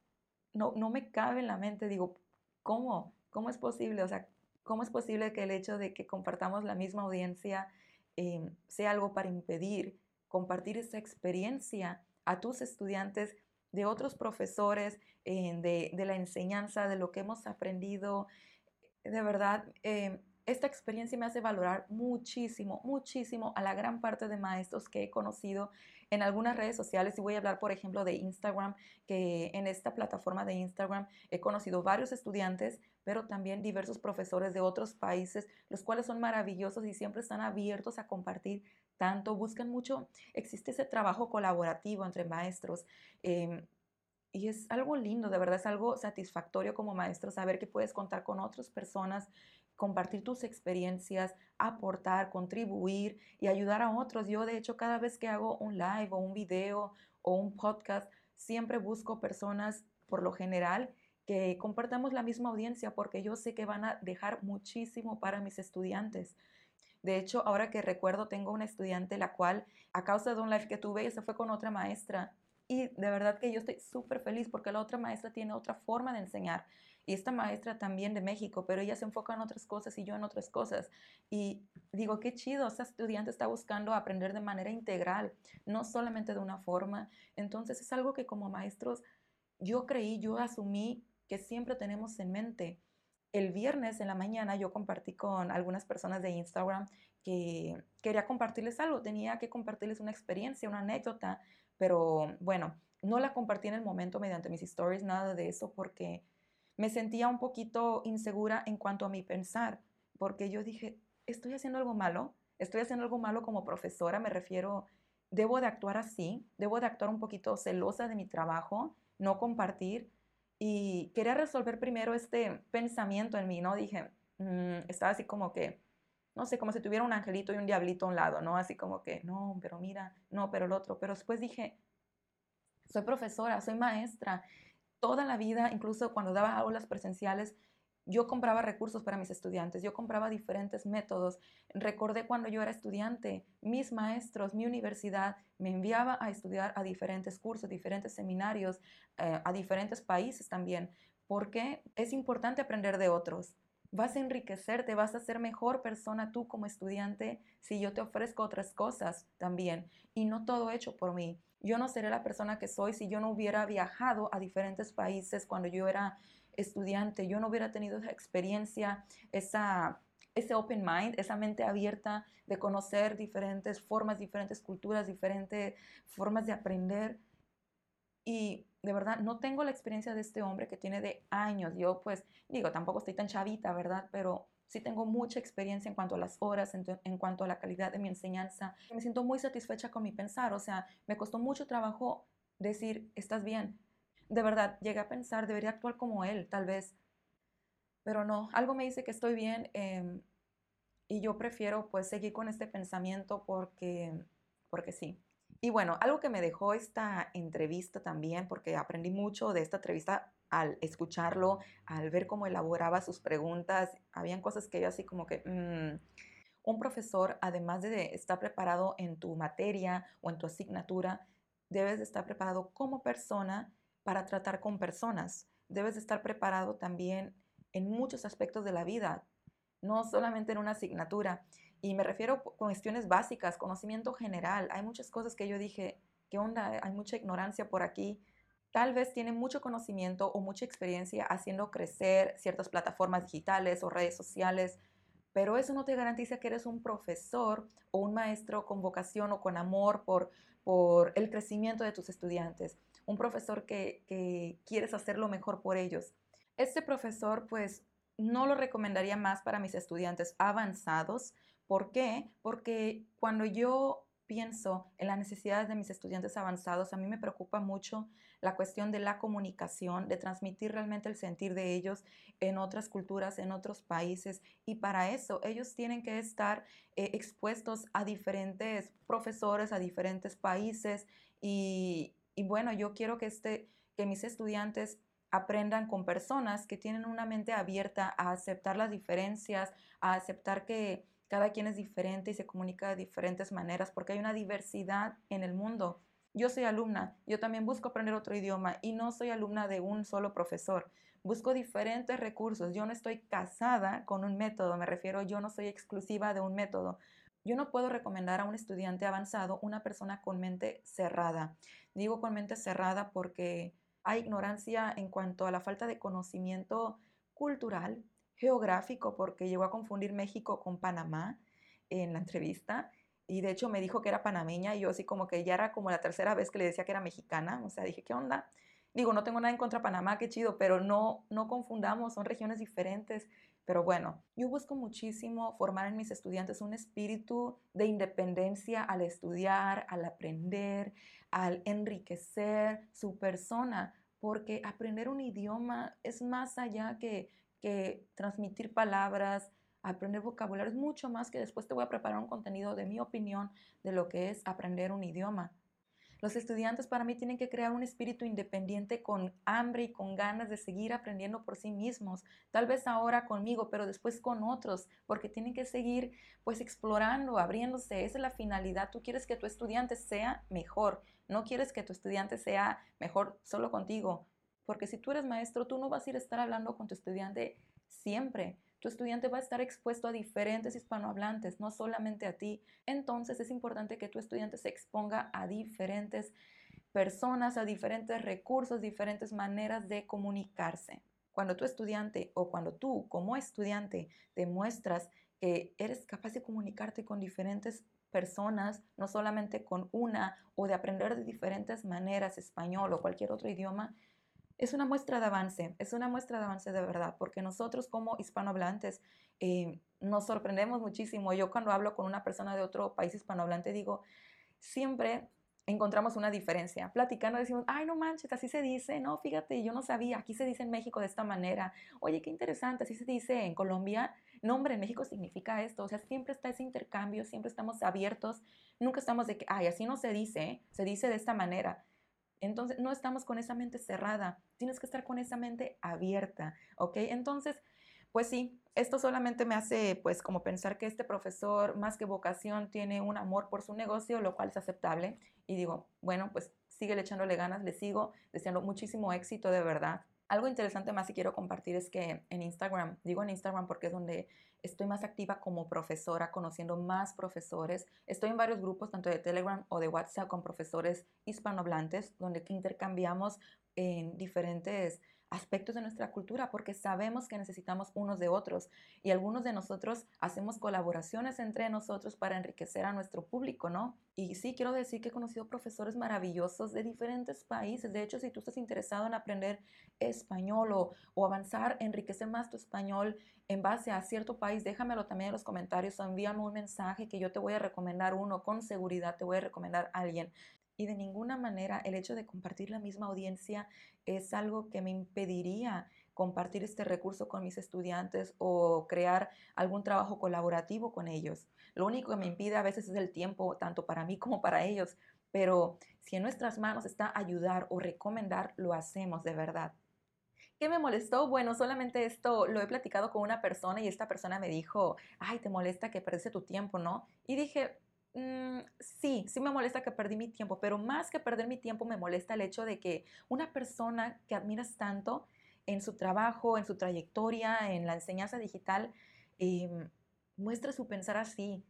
no, no me cabe en la mente, digo, ¿cómo? ¿Cómo es posible? O sea, ¿cómo es posible que el hecho de que compartamos la misma audiencia eh, sea algo para impedir compartir esa experiencia a tus estudiantes de otros profesores, eh, de, la enseñanza, de lo que hemos aprendido. De verdad, eh, esta experiencia me hace valorar muchísimo, muchísimo a la gran parte de maestros que he conocido en algunas redes sociales. Y voy a hablar, por ejemplo, de Instagram, que en esta plataforma de Instagram he conocido varios estudiantes, pero también diversos profesores de otros países, los cuales son maravillosos y siempre están abiertos a compartir tanto, buscan mucho, existe ese trabajo colaborativo entre maestros. Em, y es algo lindo, de verdad es algo satisfactorio como maestro saber que puedes contar con otras personas, compartir tus experiencias, aportar, contribuir y ayudar a otros. Yo de hecho cada vez que hago un live o un video o un podcast, siempre busco personas por lo general que compartamos la misma audiencia porque yo sé que van a dejar muchísimo para mis estudiantes. De hecho, ahora que recuerdo, tengo una estudiante la cual, a causa de un live que tuve, se fue con otra maestra. Y de verdad que yo estoy súper feliz porque la otra maestra tiene otra forma de enseñar. Y esta maestra también de México, pero ella se enfoca en otras cosas y yo en otras cosas. Y digo, qué chido, esa estudiante está buscando aprender de manera integral, no solamente de una forma. Entonces es algo que como maestros yo creí, yo asumí que siempre tenemos en mente el viernes en la mañana yo compartí con algunas personas de Instagram que quería compartirles algo, tenía que compartirles una experiencia, una anécdota, pero bueno, no la compartí en el momento mediante mis stories, nada de eso, porque me sentía un poquito insegura en cuanto a mi pensar, porque yo dije, estoy haciendo algo malo, estoy haciendo algo malo como profesora, me refiero, debo de actuar así, debo de actuar un poquito celosa de mi trabajo, no compartir, y quería resolver primero este pensamiento en mí, ¿no? Dije, mm, estaba así como que, no sé, como si tuviera un angelito y un diablito a un lado, ¿no? Así como que, no, pero mira, no, pero el otro. Pero después dije, soy profesora, soy maestra. Toda la vida, incluso cuando daba aulas presenciales, yo compraba recursos para mis estudiantes, yo compraba diferentes métodos. Recordé cuando yo era estudiante, mis maestros, mi universidad me enviaba a estudiar a diferentes cursos, diferentes seminarios, eh, a diferentes países también, porque es importante aprender de otros. Vas a enriquecerte, vas a ser mejor persona tú como estudiante si yo te ofrezco otras cosas también y no todo hecho por mí. Yo no seré la persona que soy si yo no hubiera viajado a diferentes países cuando yo era estudiante, yo no hubiera tenido esa experiencia, esa, ese open mind, esa mente abierta de conocer diferentes formas, diferentes culturas, diferentes formas de aprender. Y de verdad, no tengo la experiencia de este hombre que tiene de años. Yo pues digo, tampoco estoy tan chavita, ¿verdad? Pero sí tengo mucha experiencia en cuanto a las horas, en, cuanto a la calidad de mi enseñanza. Me siento muy satisfecha con mi pensar, o sea, me costó mucho trabajo decir, estás bien, de verdad, llegué a pensar, debería actuar como él, tal vez. Pero no, algo me dice que estoy bien em, y yo prefiero pues seguir con este pensamiento porque, porque sí. Y bueno, algo que me dejó esta entrevista también, porque aprendí mucho de esta entrevista al escucharlo, al ver cómo elaboraba sus preguntas, habían cosas que yo así como que, mm, un profesor, además de estar preparado en tu materia o en tu asignatura, debes de estar preparado como persona para tratar con personas. Debes estar preparado también en muchos aspectos de la vida, no solamente en una asignatura. Y me refiero a cuestiones básicas, conocimiento general. Hay muchas cosas que yo dije, ¿qué onda? Hay mucha ignorancia por aquí. Tal vez tiene mucho conocimiento o mucha experiencia haciendo crecer ciertas plataformas digitales o redes sociales, pero eso no te garantiza que eres un profesor o un maestro con vocación o con amor por, por el crecimiento de tus estudiantes un profesor que, que quieres hacer lo mejor por ellos. Este profesor, pues, no lo recomendaría más para mis estudiantes avanzados. ¿Por qué? Porque cuando yo pienso en las necesidades de mis estudiantes avanzados, a mí me preocupa mucho la cuestión de la comunicación, de transmitir realmente el sentir de ellos en otras culturas, en otros países. Y para eso ellos tienen que estar eh, expuestos a diferentes profesores, a diferentes países. Y, y bueno, yo quiero que, este, que mis estudiantes aprendan con personas que tienen una mente abierta a aceptar las diferencias, a aceptar que cada quien es diferente y se comunica de diferentes maneras porque hay una diversidad en el mundo. Yo soy alumna, yo también busco aprender otro idioma y no soy alumna de un solo profesor. Busco diferentes recursos. Yo no estoy casada con un método, me refiero, yo no soy exclusiva de un método. Yo no puedo recomendar a un estudiante avanzado una persona con mente cerrada. Digo con mente cerrada porque hay ignorancia en cuanto a la falta de conocimiento cultural, geográfico, porque llegó a confundir México con Panamá en la entrevista. Y de hecho me dijo que era panameña y yo así como que ya era como la tercera vez que le decía que era mexicana. O sea, dije, ¿qué onda? Digo, no tengo nada en contra de Panamá, qué chido, pero no, no confundamos, son regiones diferentes. Pero bueno, yo busco muchísimo formar en mis estudiantes un espíritu de independencia al estudiar, al aprender, al enriquecer su persona, porque aprender un idioma es más allá que, que transmitir palabras, aprender vocabulario, es mucho más que después te voy a preparar un contenido de mi opinión de lo que es aprender un idioma. Los estudiantes para mí tienen que crear un espíritu independiente con hambre y con ganas de seguir aprendiendo por sí mismos. Tal vez ahora conmigo, pero después con otros, porque tienen que seguir pues explorando, abriéndose. Esa es la finalidad. Tú quieres que tu estudiante sea mejor. No quieres que tu estudiante sea mejor solo contigo. Porque si tú eres maestro, tú no vas a ir a estar hablando con tu estudiante siempre tu estudiante va a estar expuesto a diferentes hispanohablantes, no solamente a ti. Entonces es importante que tu estudiante se exponga a diferentes personas, a diferentes recursos, diferentes maneras de comunicarse. Cuando tu estudiante o cuando tú como estudiante demuestras que eres capaz de comunicarte con diferentes personas, no solamente con una, o de aprender de diferentes maneras español o cualquier otro idioma, es una muestra de avance, es una muestra de avance de verdad, porque nosotros como hispanohablantes eh, nos sorprendemos muchísimo. Yo cuando hablo con una persona de otro país hispanohablante digo, siempre encontramos una diferencia. Platicando decimos, ay, no manches, así se dice, no, fíjate, yo no sabía, aquí se dice en México de esta manera. Oye, qué interesante, así se dice en Colombia. No, hombre, en México significa esto. O sea, siempre está ese intercambio, siempre estamos abiertos, nunca estamos de que, ay, así no se dice, se dice de esta manera. Entonces, no estamos con esa mente cerrada, tienes que estar con esa mente abierta, ¿ok? Entonces, pues sí, esto solamente me hace pues como pensar que este profesor más que vocación tiene un amor por su negocio, lo cual es aceptable. Y digo, bueno, pues sigue echándole ganas, le sigo deseando muchísimo éxito de verdad. Algo interesante más que quiero compartir es que en Instagram, digo en Instagram porque es donde estoy más activa como profesora, conociendo más profesores. Estoy en varios grupos, tanto de Telegram o de WhatsApp, con profesores hispanohablantes, donde intercambiamos en diferentes aspectos de nuestra cultura porque sabemos que necesitamos unos de otros y algunos de nosotros hacemos colaboraciones entre nosotros para enriquecer a nuestro público, ¿no? Y sí, quiero decir que he conocido profesores maravillosos de diferentes países. De hecho, si tú estás interesado en aprender español o, avanzar, enriquecer más tu español en base a cierto país, déjamelo también en los comentarios o envíame un mensaje que yo te voy a recomendar uno, con seguridad te voy a recomendar a alguien y de ninguna manera el hecho de compartir la misma audiencia es algo que me impediría compartir este recurso con mis estudiantes o crear algún trabajo colaborativo con ellos. Lo único que me impide a veces es el tiempo, tanto para mí como para ellos, pero si en nuestras manos está ayudar o recomendar, lo hacemos de verdad. ¿Qué me molestó? Bueno, solamente esto lo he platicado con una persona y esta persona me dijo, ay, te molesta que perdiste tu tiempo, ¿no? Y dije, Mm, sí, sí me molesta que perdí mi tiempo, pero más que perder mi tiempo me molesta el hecho de que una persona que admiras tanto en su trabajo, en su trayectoria, en la enseñanza digital, em, muestre su pensar así.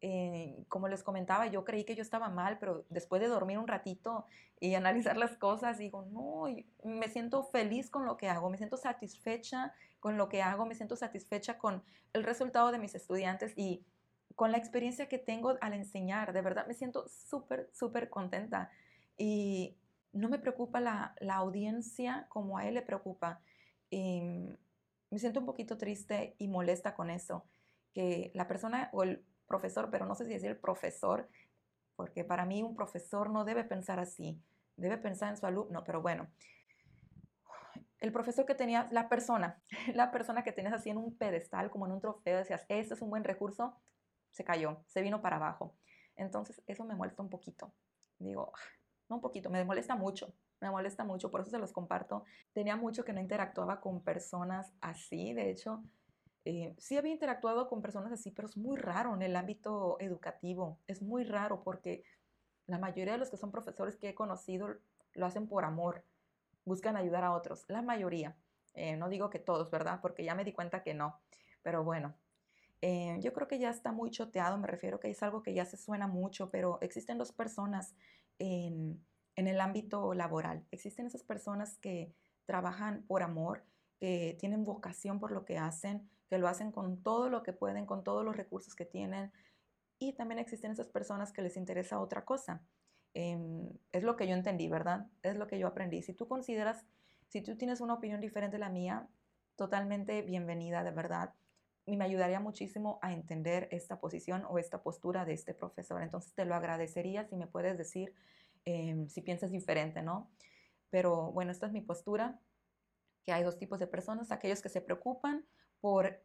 Eh, como les comentaba, yo creí que yo estaba mal, pero después de dormir un ratito y analizar las cosas, digo, no, me siento feliz con lo que hago, me siento satisfecha con lo que hago, me siento satisfecha con el resultado de mis estudiantes y con la experiencia que tengo al enseñar. De verdad me siento súper, súper contenta. Y no me preocupa la, audiencia como a él le preocupa. Em, me siento un poquito triste y molesta con eso, que la persona o el profesor, pero no sé si decir el profesor, porque para mí un profesor no debe pensar así, debe pensar en su alumno, pero bueno, el profesor que tenía, la persona, la persona que tenías así en un pedestal, como en un trofeo, decías, este es un buen recurso, se cayó, se vino para abajo. Entonces, eso me molesta un poquito. Digo, no un poquito, me molesta mucho, me molesta mucho, por eso se los comparto. Tenía mucho que no interactuaba con personas así, de hecho, eh, sí había interactuado con personas así, pero es muy raro en el ámbito educativo, es muy raro porque la mayoría de los que son profesores que he conocido lo hacen por amor, buscan ayudar a otros, la mayoría. Eh, no digo que todos, ¿verdad? Porque ya me di cuenta que no, pero bueno. Eh, yo creo que ya está muy choteado, me refiero que es algo que ya se suena mucho, pero existen dos personas en, en el ámbito laboral. Existen esas personas que trabajan por amor, que tienen vocación por lo que hacen, que lo hacen con todo lo que pueden, con todos los recursos que tienen. Y también existen esas personas que les interesa otra cosa. Em, es lo que yo entendí, ¿verdad? Es lo que yo aprendí. Si tú consideras, si tú tienes una opinión diferente de la mía, totalmente bienvenida, de verdad. Y me ayudaría muchísimo a entender esta posición o esta postura de este profesor. Entonces te lo agradecería si me puedes decir em, si piensas diferente, ¿no? Pero bueno, esta es mi postura, que hay dos tipos de personas, aquellos que se preocupan por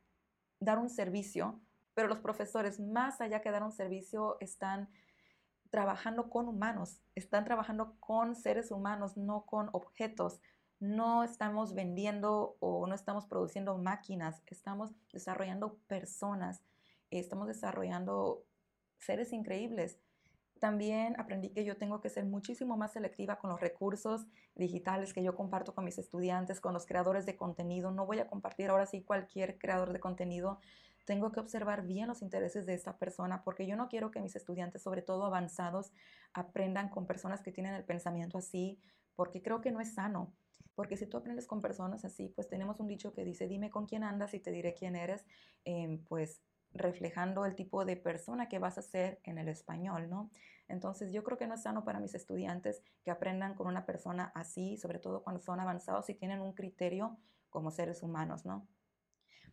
dar un servicio, pero los profesores, más allá que dar un servicio, están trabajando con humanos, están trabajando con seres humanos, no con objetos. No estamos vendiendo o no estamos produciendo máquinas, estamos desarrollando personas, estamos desarrollando seres increíbles. También aprendí que yo tengo que ser muchísimo más selectiva con los recursos digitales que yo comparto con mis estudiantes, con los creadores de contenido. No voy a compartir ahora sí cualquier creador de contenido tengo que observar bien los intereses de esta persona porque yo no quiero que mis estudiantes, sobre todo avanzados, aprendan con personas que tienen el pensamiento así, porque creo que no es sano. Porque si tú aprendes con personas así, pues tenemos un dicho que dice, dime con quién andas y te diré quién eres, em, pues reflejando el tipo de persona que vas a ser en el español, ¿no? Entonces yo creo que no es sano para mis estudiantes que aprendan con una persona así, sobre todo cuando son avanzados y tienen un criterio como seres humanos, ¿no?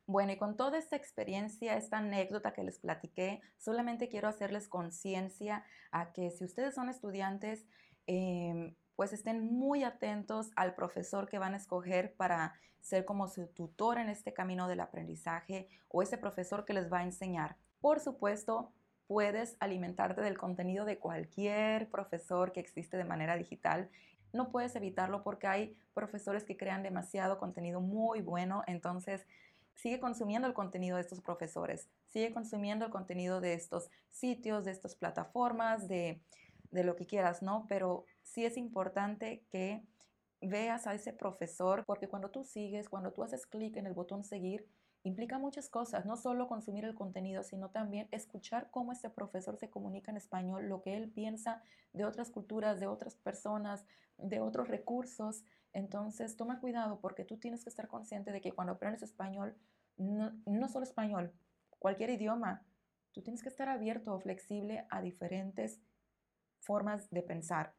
Bueno, y con toda esta experiencia, esta anécdota que les platiqué, solamente quiero hacerles conciencia a que si ustedes son estudiantes, em, pues estén muy atentos al profesor que van a escoger para ser como su tutor en este camino del aprendizaje o ese profesor que les va a enseñar. Por supuesto, puedes alimentarte del contenido de cualquier profesor que existe de manera digital. No puedes evitarlo porque hay profesores que crean demasiado contenido muy bueno, entonces sigue consumiendo el contenido de estos profesores, sigue consumiendo el contenido de estos sitios, de estas plataformas, de, de lo que quieras, ¿no? Pero sí es importante que veas a ese profesor, porque cuando tú sigues, cuando tú haces clic en el botón seguir, implica muchas cosas, no solo consumir el contenido, sino también escuchar cómo este profesor se comunica en español, lo que él piensa de otras culturas, de otras personas, de otros recursos. Entonces, toma cuidado porque tú tienes que estar consciente de que cuando aprendes español, no, no solo español, cualquier idioma, tú tienes que estar abierto o flexible a diferentes formas de pensar.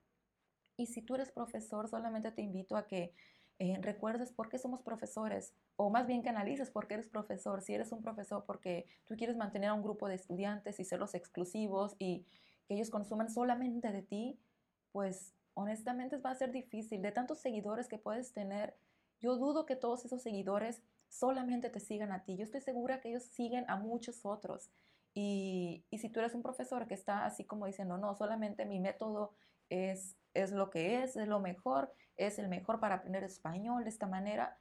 Y si tú eres profesor, solamente te invito a que eh, recuerdes por qué somos profesores, o más bien que analices por qué eres profesor. Si eres un profesor porque tú quieres mantener a un grupo de estudiantes y serlos exclusivos y que ellos consuman solamente de ti, pues honestamente va a ser difícil. De tantos seguidores que puedes tener, yo dudo que todos esos seguidores solamente te sigan a ti. Yo estoy segura que ellos siguen a muchos otros. Y, y si tú eres un profesor que está así como diciendo, no, solamente mi método es, es lo que es, es lo mejor, es el mejor para aprender español de esta manera,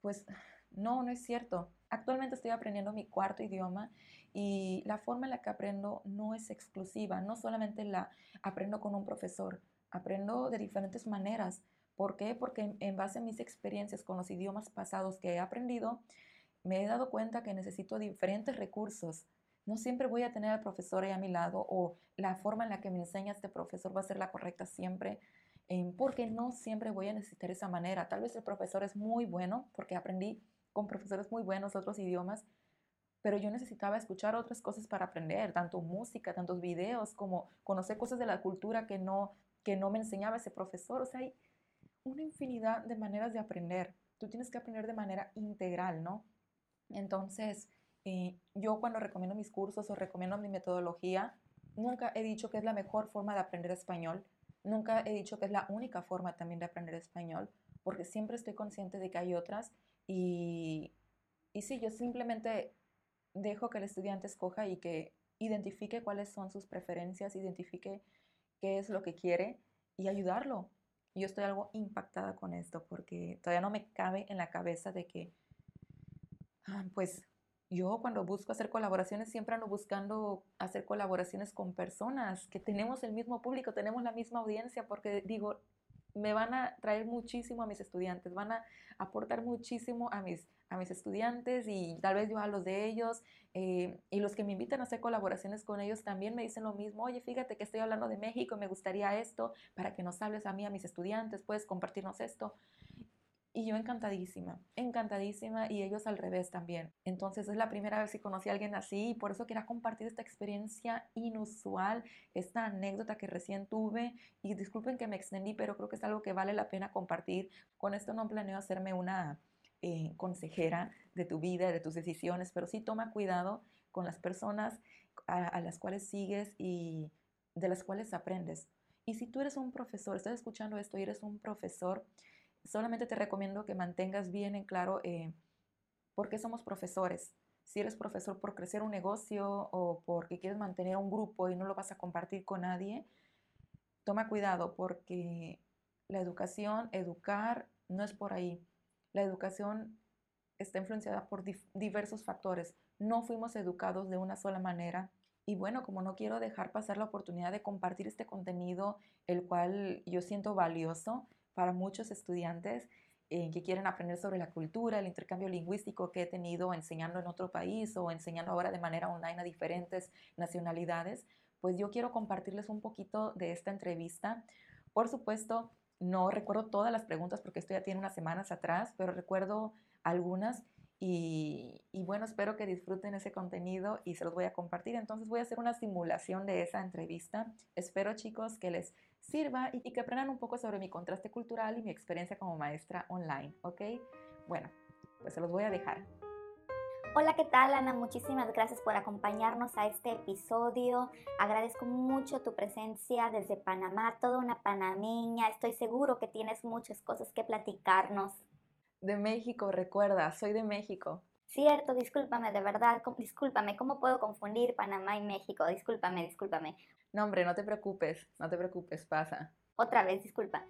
pues no, no es cierto. Actualmente estoy aprendiendo mi cuarto idioma y la forma en la que aprendo no es exclusiva, no solamente la aprendo con un profesor, aprendo de diferentes maneras. ¿Por qué? Porque en base a mis experiencias con los idiomas pasados que he aprendido, me he dado cuenta que necesito diferentes recursos. No siempre voy a tener al profesor ahí a mi lado o la forma en la que me enseña este profesor va a ser la correcta siempre, eh, porque no siempre voy a necesitar esa manera. Tal vez el profesor es muy bueno, porque aprendí con profesores muy buenos otros idiomas, pero yo necesitaba escuchar otras cosas para aprender, tanto música, tantos videos, como conocer cosas de la cultura que no, que no me enseñaba ese profesor. O sea, hay una infinidad de maneras de aprender. tú tienes que aprender de manera integral, ¿no? Entonces, eh, yo cuando recomiendo mis cursos o recomiendo mi metodología, nunca he dicho que es la mejor forma de aprender español, nunca he dicho que es la única forma también de aprender español, porque siempre estoy consciente de que hay otras y, y sí, yo simplemente dejo que el estudiante escoja y que identifique cuáles son sus preferencias, identifique qué es lo que quiere y ayudarlo. Yo estoy algo impactada con esto porque todavía no me cabe en la cabeza de que, ah, pues yo cuando busco hacer colaboraciones siempre ando buscando hacer colaboraciones con personas que tenemos el mismo público, tenemos la misma audiencia, porque digo, me van a traer muchísimo a mis estudiantes, van a aportar muchísimo a mis, a mis estudiantes y tal vez yo a los de ellos. Eh, y los que me invitan a hacer colaboraciones con ellos también me dicen lo mismo, oye, fíjate que estoy hablando de México, me gustaría esto, para que nos hables a mí, a mis estudiantes, puedes compartirnos esto. Y yo encantadísima, encantadísima y ellos al revés también. Entonces es la primera vez que conocí a alguien así y por eso quería compartir esta experiencia inusual, esta anécdota que recién tuve y disculpen que me extendí, pero creo que es algo que vale la pena compartir. Con esto no planeo hacerme una eh, consejera de tu vida, de tus decisiones, pero sí toma cuidado con las personas a, a las cuales sigues y de las cuales aprendes. Y si tú eres un profesor, estás escuchando esto y eres un profesor, solamente te recomiendo que mantengas bien en claro eh, por qué somos profesores. Si eres profesor por crecer un negocio o porque quieres mantener un grupo y no lo vas a compartir con nadie, toma cuidado porque la educación, educar, no es por ahí. La educación está influenciada por diversos factores. No fuimos educados de una sola manera. Y bueno, como no quiero dejar pasar la oportunidad de compartir este contenido, el cual yo siento valioso, para muchos estudiantes eh, que quieren aprender sobre la cultura, el intercambio lingüístico que he tenido enseñando en otro país o enseñando ahora de manera online a diferentes nacionalidades, pues yo quiero compartirles un poquito de esta entrevista. Por supuesto, no recuerdo todas las preguntas porque esto ya tiene unas semanas atrás, pero recuerdo algunas y, y, bueno, espero que disfruten ese contenido y se los voy a compartir. Entonces voy a hacer una simulación de esa entrevista. Espero chicos que les sirva y, que aprendan un poco sobre mi contraste cultural y mi experiencia como maestra online, ¿ok? Bueno, pues se los voy a dejar.
Hola, ¿qué tal Ana? Muchísimas gracias por acompañarnos a este episodio. Agradezco mucho tu presencia desde Panamá, toda una panameña. Estoy seguro que tienes muchas cosas que platicarnos.
De México, recuerda, soy de México.
Cierto, discúlpame, de verdad, discúlpame, ¿cómo puedo confundir Panamá y México? Discúlpame, discúlpame.
No, hombre, no te preocupes, no te preocupes, pasa.
Otra vez, disculpa.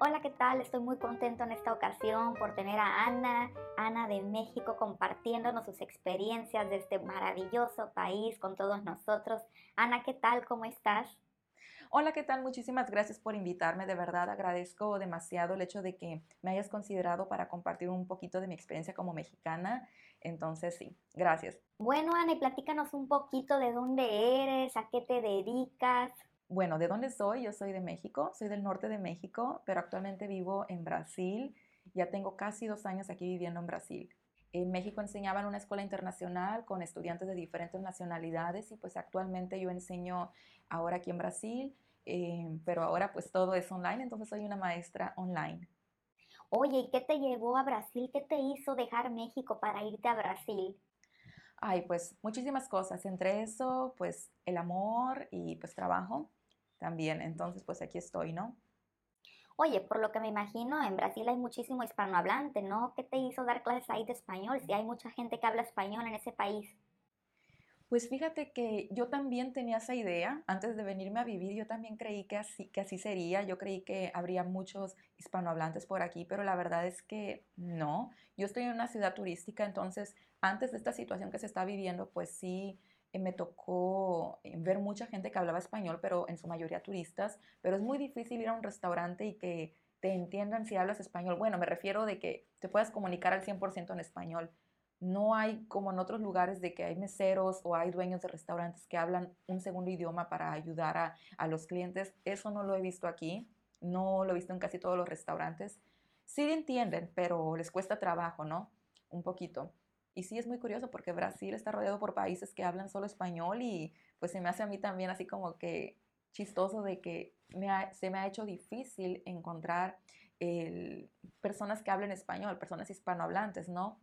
Hola, ¿qué tal? Estoy muy contento en esta ocasión por tener a Ana, Ana de México, compartiéndonos sus experiencias de este maravilloso país con todos nosotros. Ana, ¿qué tal? ¿Cómo estás?
Hola, ¿qué tal? Muchísimas gracias por invitarme. De verdad agradezco demasiado el hecho de que me hayas considerado para compartir un poquito de mi experiencia como mexicana. Entonces, sí, gracias.
Bueno, Ana, y platícanos un poquito de dónde eres, a qué te dedicas.
Bueno, ¿de dónde soy? Yo soy de México, soy del norte de México, pero actualmente vivo en Brasil. Ya tengo casi dos años aquí viviendo en Brasil. En México enseñaba en una escuela internacional con estudiantes de diferentes nacionalidades y pues actualmente yo enseño ahora aquí en Brasil, eh, pero ahora pues todo es online, entonces soy una maestra online.
Oye, ¿y qué te llevó a Brasil? ¿Qué te hizo dejar México para irte a Brasil?
Ay, pues muchísimas cosas, entre eso pues el amor y pues trabajo también, entonces pues aquí estoy, ¿no?
Oye, por lo que me imagino, en Brasil hay muchísimo hispanohablante, ¿no? ¿Qué te hizo dar clases ahí de español si hay mucha gente que habla español en ese país?
Pues fíjate que yo también tenía esa idea, antes de venirme a vivir, yo también creí que así, que así sería, yo creí que habría muchos hispanohablantes por aquí, pero la verdad es que no. Yo estoy en una ciudad turística, entonces antes de esta situación que se está viviendo, pues sí, eh, me tocó eh, ver mucha gente que hablaba español, pero en su mayoría turistas, pero es muy difícil ir a un restaurante y que te entiendan si hablas español. Bueno, me refiero de que te puedas comunicar al 100% en español. No hay como en otros lugares de que hay meseros o hay dueños de restaurantes que hablan un segundo idioma para ayudar a, a los clientes. Eso no lo he visto aquí, no lo he visto en casi todos los restaurantes. Sí entienden, pero les cuesta trabajo, ¿no? Un poquito. Y sí es muy curioso porque Brasil está rodeado por países que hablan solo español y pues se me hace a mí también así como que chistoso de que se me ha hecho difícil encontrar personas que hablen español, personas hispanohablantes, ¿no?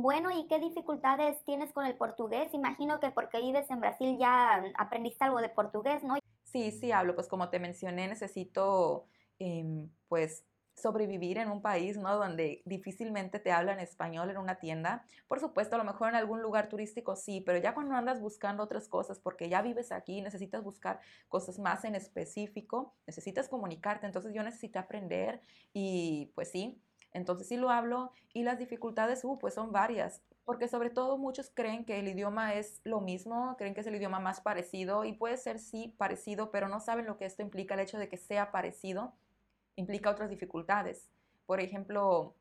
Bueno, ¿y qué dificultades tienes con el portugués? Imagino que porque vives en Brasil ya aprendiste algo de portugués, ¿no?
Sí, sí hablo, pues como te mencioné, necesito em, pues sobrevivir en un país, ¿no? Donde difícilmente te hablan español en una tienda. Por supuesto, a lo mejor en algún lugar turístico sí, pero ya cuando andas buscando otras cosas, porque ya vives aquí, necesitas buscar cosas más en específico, necesitas comunicarte. Entonces yo necesito aprender y pues sí, entonces sí lo hablo y las dificultades, uh, pues son varias. Porque sobre todo muchos creen que el idioma es lo mismo, creen que es el idioma más parecido y puede ser sí parecido, pero no saben lo que esto implica, el hecho de que sea parecido implica otras dificultades. Por ejemplo,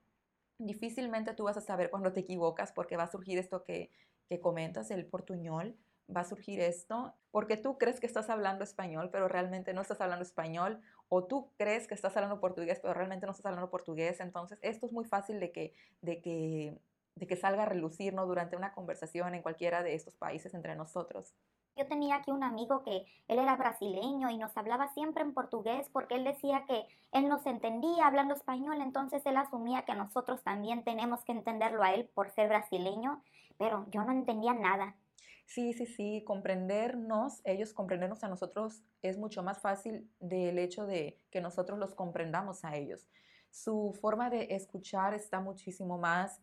difícilmente tú vas a saber cuando te equivocas porque va a surgir esto que, que comentas, el portuñol, va a surgir esto porque tú crees que estás hablando español, pero realmente no estás hablando español, o tú crees que estás hablando portugués, pero realmente no estás hablando portugués. Entonces, esto es muy fácil de que, de que, de que salga a relucir ¿no? durante una conversación en cualquiera de estos países entre nosotros.
Yo tenía aquí un amigo que él era brasileño y nos hablaba siempre en portugués porque él decía que él nos entendía hablando español, entonces él asumía que nosotros también tenemos que entenderlo a él por ser brasileño, pero yo no entendía nada.
Sí, sí, sí, comprendernos, ellos comprendernos a nosotros es mucho más fácil del hecho de que nosotros los comprendamos a ellos. Su forma de escuchar está muchísimo más,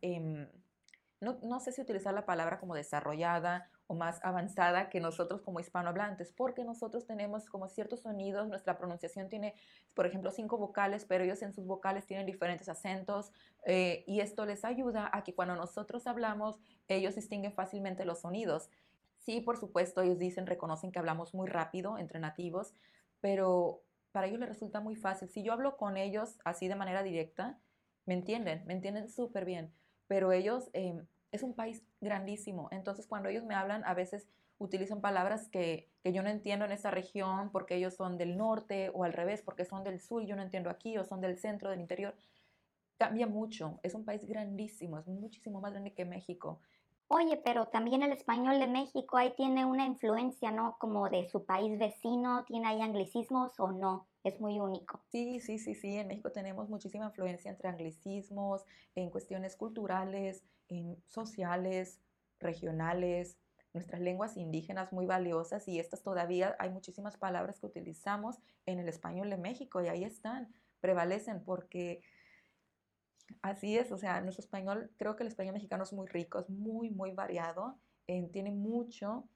no, no sé si utilizar la palabra como desarrollada o más avanzada que nosotros como hispanohablantes, porque nosotros tenemos como ciertos sonidos, nuestra pronunciación tiene, por ejemplo, cinco vocales, pero ellos en sus vocales tienen diferentes acentos eh, y esto les ayuda a que cuando nosotros hablamos, ellos distinguen fácilmente los sonidos. Sí, por supuesto, ellos dicen, reconocen que hablamos muy rápido entre nativos, pero para ellos les resulta muy fácil. Si yo hablo con ellos así de manera directa, me entienden, me entienden súper bien, pero ellos em, es un país grandísimo. Entonces, cuando ellos me hablan, a veces utilizan palabras que, yo no entiendo en esa región porque ellos son del norte o al revés, porque son del sur y yo no entiendo aquí o son del centro, del interior. Cambia mucho. Es un país grandísimo, es muchísimo más grande que México.
Oye, pero también el español de México ahí tiene una influencia, ¿no? Como de su país vecino, ¿tiene ahí anglicismos o no? Es muy único.
Sí, sí, sí, sí. En México tenemos muchísima influencia entre anglicismos, en cuestiones culturales, en sociales, regionales, nuestras lenguas indígenas muy valiosas y estas todavía hay muchísimas palabras que utilizamos en el español de México y ahí están, prevalecen porque Así es, o sea, nuestro español, creo que el español mexicano es muy rico, es muy, muy variado, tiene mucho,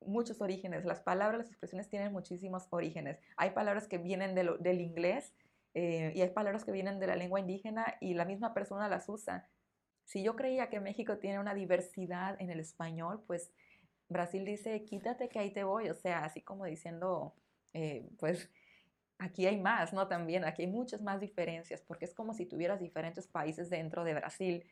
muchos orígenes. Las palabras, las expresiones tienen muchísimos orígenes. Hay palabras que vienen del inglés eh, y hay palabras que vienen de la lengua indígena y la misma persona las usa. Si yo creía que México tiene una diversidad en el español, pues Brasil dice, quítate que ahí te voy, o sea, así como diciendo, eh, pues aquí hay más, ¿no? También aquí hay muchas más diferencias, porque es como si tuvieras diferentes países dentro de Brasil.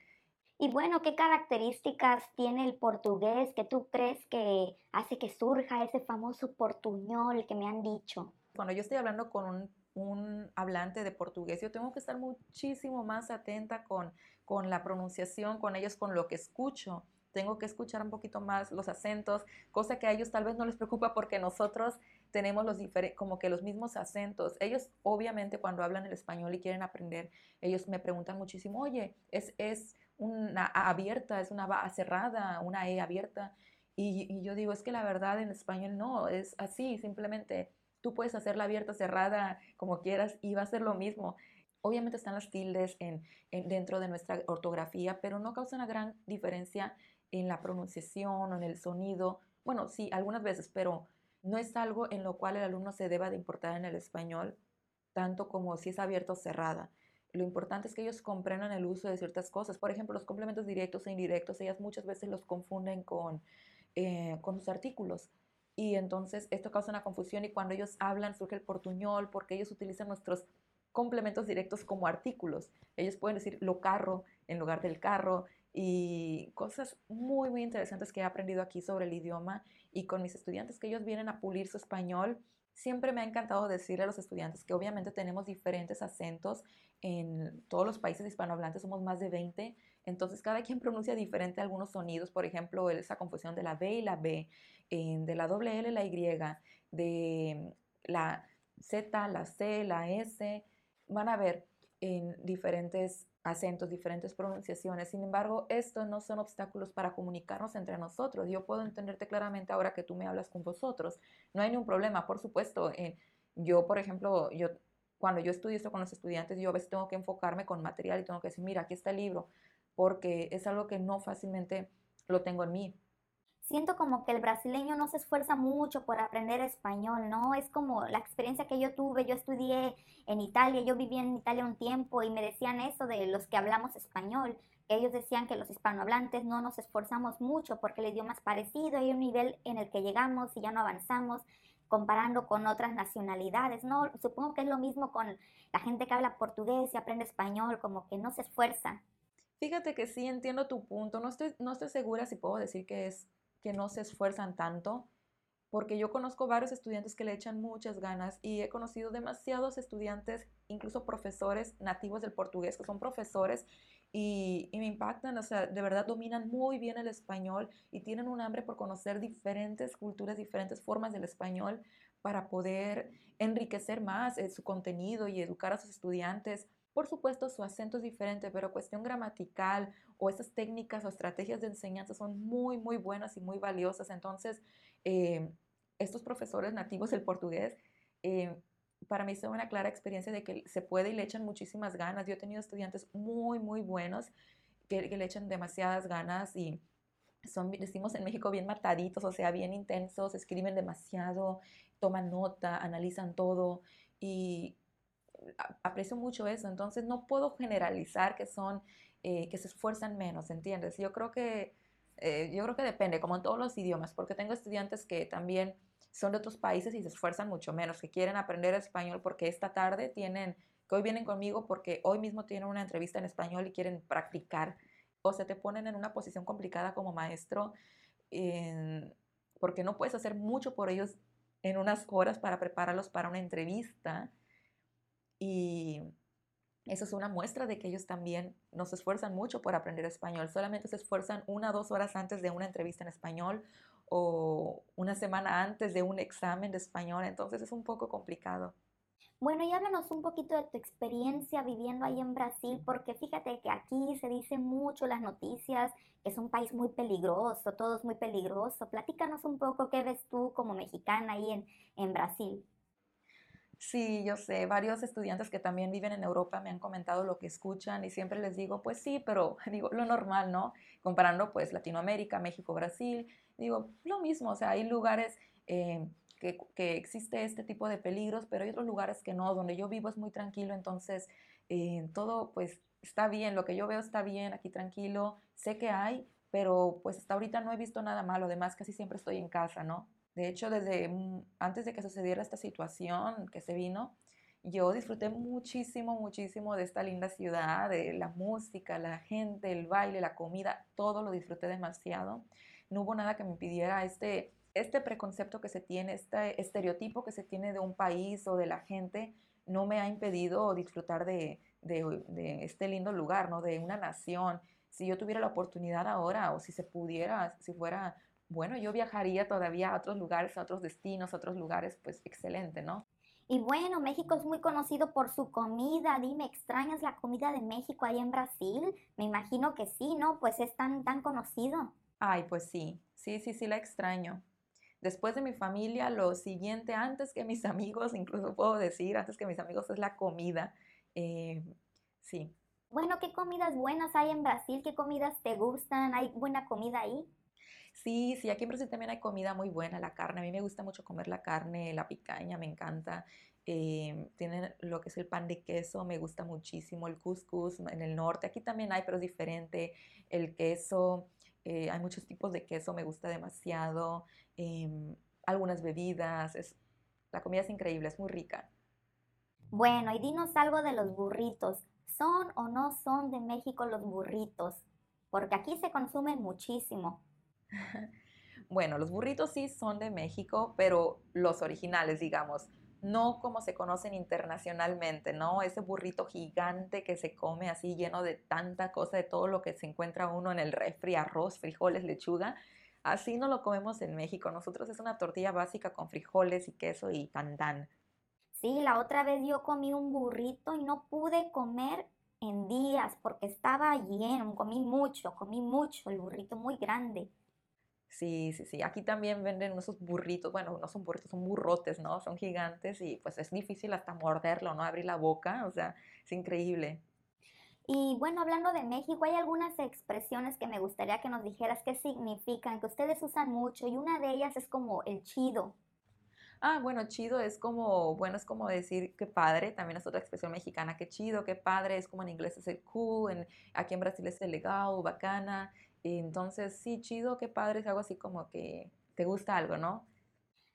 Y bueno, ¿qué características tiene el portugués que tú crees que hace que surja ese famoso portuñol que me han dicho?
Cuando yo estoy hablando con un, un hablante de portugués, yo tengo que estar muchísimo más atenta con, con la pronunciación, con ellos, con lo que escucho tengo que escuchar un poquito más los acentos, cosa que a ellos tal vez no les preocupa porque nosotros tenemos los como que los mismos acentos. Ellos obviamente cuando hablan el español y quieren aprender, ellos me preguntan muchísimo, oye, es, es una A abierta, es una A cerrada, una E abierta. Y, y, yo digo, es que la verdad en español no, es así, simplemente tú puedes hacerla abierta, cerrada, como quieras, y va a ser lo mismo. Obviamente están las tildes en, dentro de nuestra ortografía, pero no causa una gran diferencia en la pronunciación o en el sonido. Bueno, sí, algunas veces, pero no es algo en lo cual el alumno se deba de importar en el español, tanto como si es abierto o cerrada. Lo importante es que ellos comprendan el uso de ciertas cosas. Por ejemplo, los complementos directos e indirectos, ellas muchas veces los confunden con, eh, con los artículos. Y entonces esto causa una confusión y cuando ellos hablan surge el portuñol porque ellos utilizan nuestros complementos directos como artículos. Ellos pueden decir lo carro en lugar del carro y cosas muy, muy interesantes que he aprendido aquí sobre el idioma y con mis estudiantes que ellos vienen a pulir su español. Siempre me ha encantado decirle a los estudiantes que obviamente tenemos diferentes acentos en todos los países hispanohablantes, somos más de 20, entonces cada quien pronuncia diferente algunos sonidos, por ejemplo, esa confusión de la B y la B, de la doble L y la Y, de la Z, la C, la S. Van a ver, en diferentes acentos, diferentes pronunciaciones. Sin embargo, estos no son obstáculos para comunicarnos entre nosotros. Yo puedo entenderte claramente ahora que tú me hablas con vosotros. No hay ningún problema, por supuesto. Eh, yo, por ejemplo, yo cuando yo estudio esto con los estudiantes, yo a veces tengo que enfocarme con material y tengo que decir, mira, aquí está el libro, porque es algo que no fácilmente lo tengo en mí
siento como que el brasileño no se esfuerza mucho por aprender español, ¿no? Es como la experiencia que yo tuve, yo estudié en Italia, yo viví en Italia un tiempo y me decían eso de los que hablamos español. Ellos decían que los hispanohablantes no nos esforzamos mucho porque el idioma es parecido, hay un nivel en el que llegamos y ya no avanzamos comparando con otras nacionalidades, ¿no? Supongo que es lo mismo con la gente que habla portugués y aprende español, como que no se esfuerza.
Fíjate que sí entiendo tu punto, no estoy, no estoy segura si puedo decir que es que no se esfuerzan tanto, porque yo conozco varios estudiantes que le echan muchas ganas y he conocido demasiados estudiantes, incluso profesores nativos del portugués, que son profesores y, me impactan, o sea, de verdad dominan muy bien el español y tienen un hambre por conocer diferentes culturas, diferentes formas del español para poder enriquecer más eh, su contenido y educar a sus estudiantes por supuesto, su acento es diferente, pero cuestión gramatical o esas técnicas o estrategias de enseñanza son muy, muy buenas y muy valiosas. Entonces, eh, estos profesores nativos del portugués, eh, para mí son una clara experiencia de que se puede y le echan muchísimas ganas. Yo he tenido estudiantes muy, muy buenos que, le echan demasiadas ganas y son, decimos en México, bien mataditos, o sea, bien intensos, escriben demasiado, toman nota, analizan todo y aprecio mucho eso, entonces no puedo generalizar que son, eh, que se esfuerzan menos, ¿entiendes? Yo creo que, eh, yo creo que depende, como en todos los idiomas, porque tengo estudiantes que también son de otros países y se esfuerzan mucho menos, que quieren aprender español porque esta tarde tienen, que hoy vienen conmigo porque hoy mismo tienen una entrevista en español y quieren practicar, o se te ponen en una posición complicada como maestro, porque no puedes hacer mucho por ellos en unas horas para prepararlos para una entrevista y eso es una muestra de que ellos también no se esfuerzan mucho por aprender español, solamente se esfuerzan una o dos horas antes de una entrevista en español o una semana antes de un examen de español, entonces es un poco complicado.
Bueno, y háblanos un poquito de tu experiencia viviendo ahí en Brasil, porque fíjate que aquí se dice mucho las noticias, es un país muy peligroso, todo es muy peligroso. Platícanos un poco qué ves tú como mexicana ahí en, en Brasil.
Sí, yo sé, varios estudiantes que también viven en Europa me han comentado lo que escuchan y siempre les digo, pues sí, pero digo, lo normal, ¿no? Comparando pues Latinoamérica, México, Brasil, digo, lo mismo, o sea, hay lugares eh, que, que, existe este tipo de peligros, pero hay otros lugares que no, donde yo vivo es muy tranquilo, entonces eh, todo pues está bien, lo que yo veo está bien, aquí tranquilo, sé que hay, pero pues hasta ahorita no he visto nada malo, además casi siempre estoy en casa, ¿no? De hecho, desde antes de que sucediera esta situación que se vino, yo disfruté muchísimo, muchísimo de esta linda ciudad, de la música, la gente, el baile, la comida, todo lo disfruté demasiado. No hubo nada que me impidiera este, este preconcepto que se tiene, este estereotipo que se tiene de un país o de la gente, no me ha impedido disfrutar de, de, este lindo lugar, ¿no? de una nación. Si yo tuviera la oportunidad ahora o si se pudiera, si fuera bueno, yo viajaría todavía a otros lugares, a otros destinos, a otros lugares, pues excelente, ¿no?
Y bueno, México es muy conocido por su comida. Dime, ¿extrañas la comida de México ahí en Brasil? Me imagino que sí, ¿no? Pues es tan, tan conocido.
Ay, pues sí, sí, sí, sí la extraño. Después de mi familia, lo siguiente, antes que mis amigos, incluso puedo decir, antes que mis amigos, es la comida. Eh, sí.
Bueno, ¿qué comidas buenas hay en Brasil? ¿Qué comidas te gustan? ¿Hay buena comida ahí?
Sí, sí, aquí en Brasil también hay comida muy buena, la carne. A mí me gusta mucho comer la carne, la picaña, me encanta. Eh, tienen lo que es el pan de queso, me gusta muchísimo. El couscous en el norte, aquí también hay, pero es diferente. El queso, eh, hay muchos tipos de queso, me gusta demasiado. Em, algunas bebidas, es, la comida es increíble, es muy rica.
Bueno, y dinos algo de los burritos. ¿Son o no son de México los burritos? Porque aquí se consumen muchísimo.
Bueno, los burritos sí son de México, pero los originales, digamos, no como se conocen internacionalmente, ¿no? Ese burrito gigante que se come así lleno de tanta cosa, de todo lo que se encuentra uno en el refri, arroz, frijoles, lechuga. Así no lo comemos en México. Nosotros es una tortilla básica con frijoles y queso y tan
Sí, la otra vez yo comí un burrito y no pude comer en días porque estaba lleno, comí mucho, comí mucho, el burrito muy grande.
Sí, sí, sí. Aquí también venden esos burritos, bueno, no son burritos, son burrotes, ¿no? Son gigantes y pues es difícil hasta morderlo, ¿no? Abrir la boca, o sea, es increíble.
Y bueno, hablando de México, hay algunas expresiones que me gustaría que nos dijeras qué significan, que ustedes usan mucho y una de ellas es como el chido.
Ah, bueno, chido es como, bueno, es como decir qué padre, también es otra expresión mexicana, qué chido, qué padre, es como en inglés es el cool, en, aquí en Brasil es el legal, bacana, y entonces sí, chido, qué padre, es algo así como que te gusta algo, ¿no?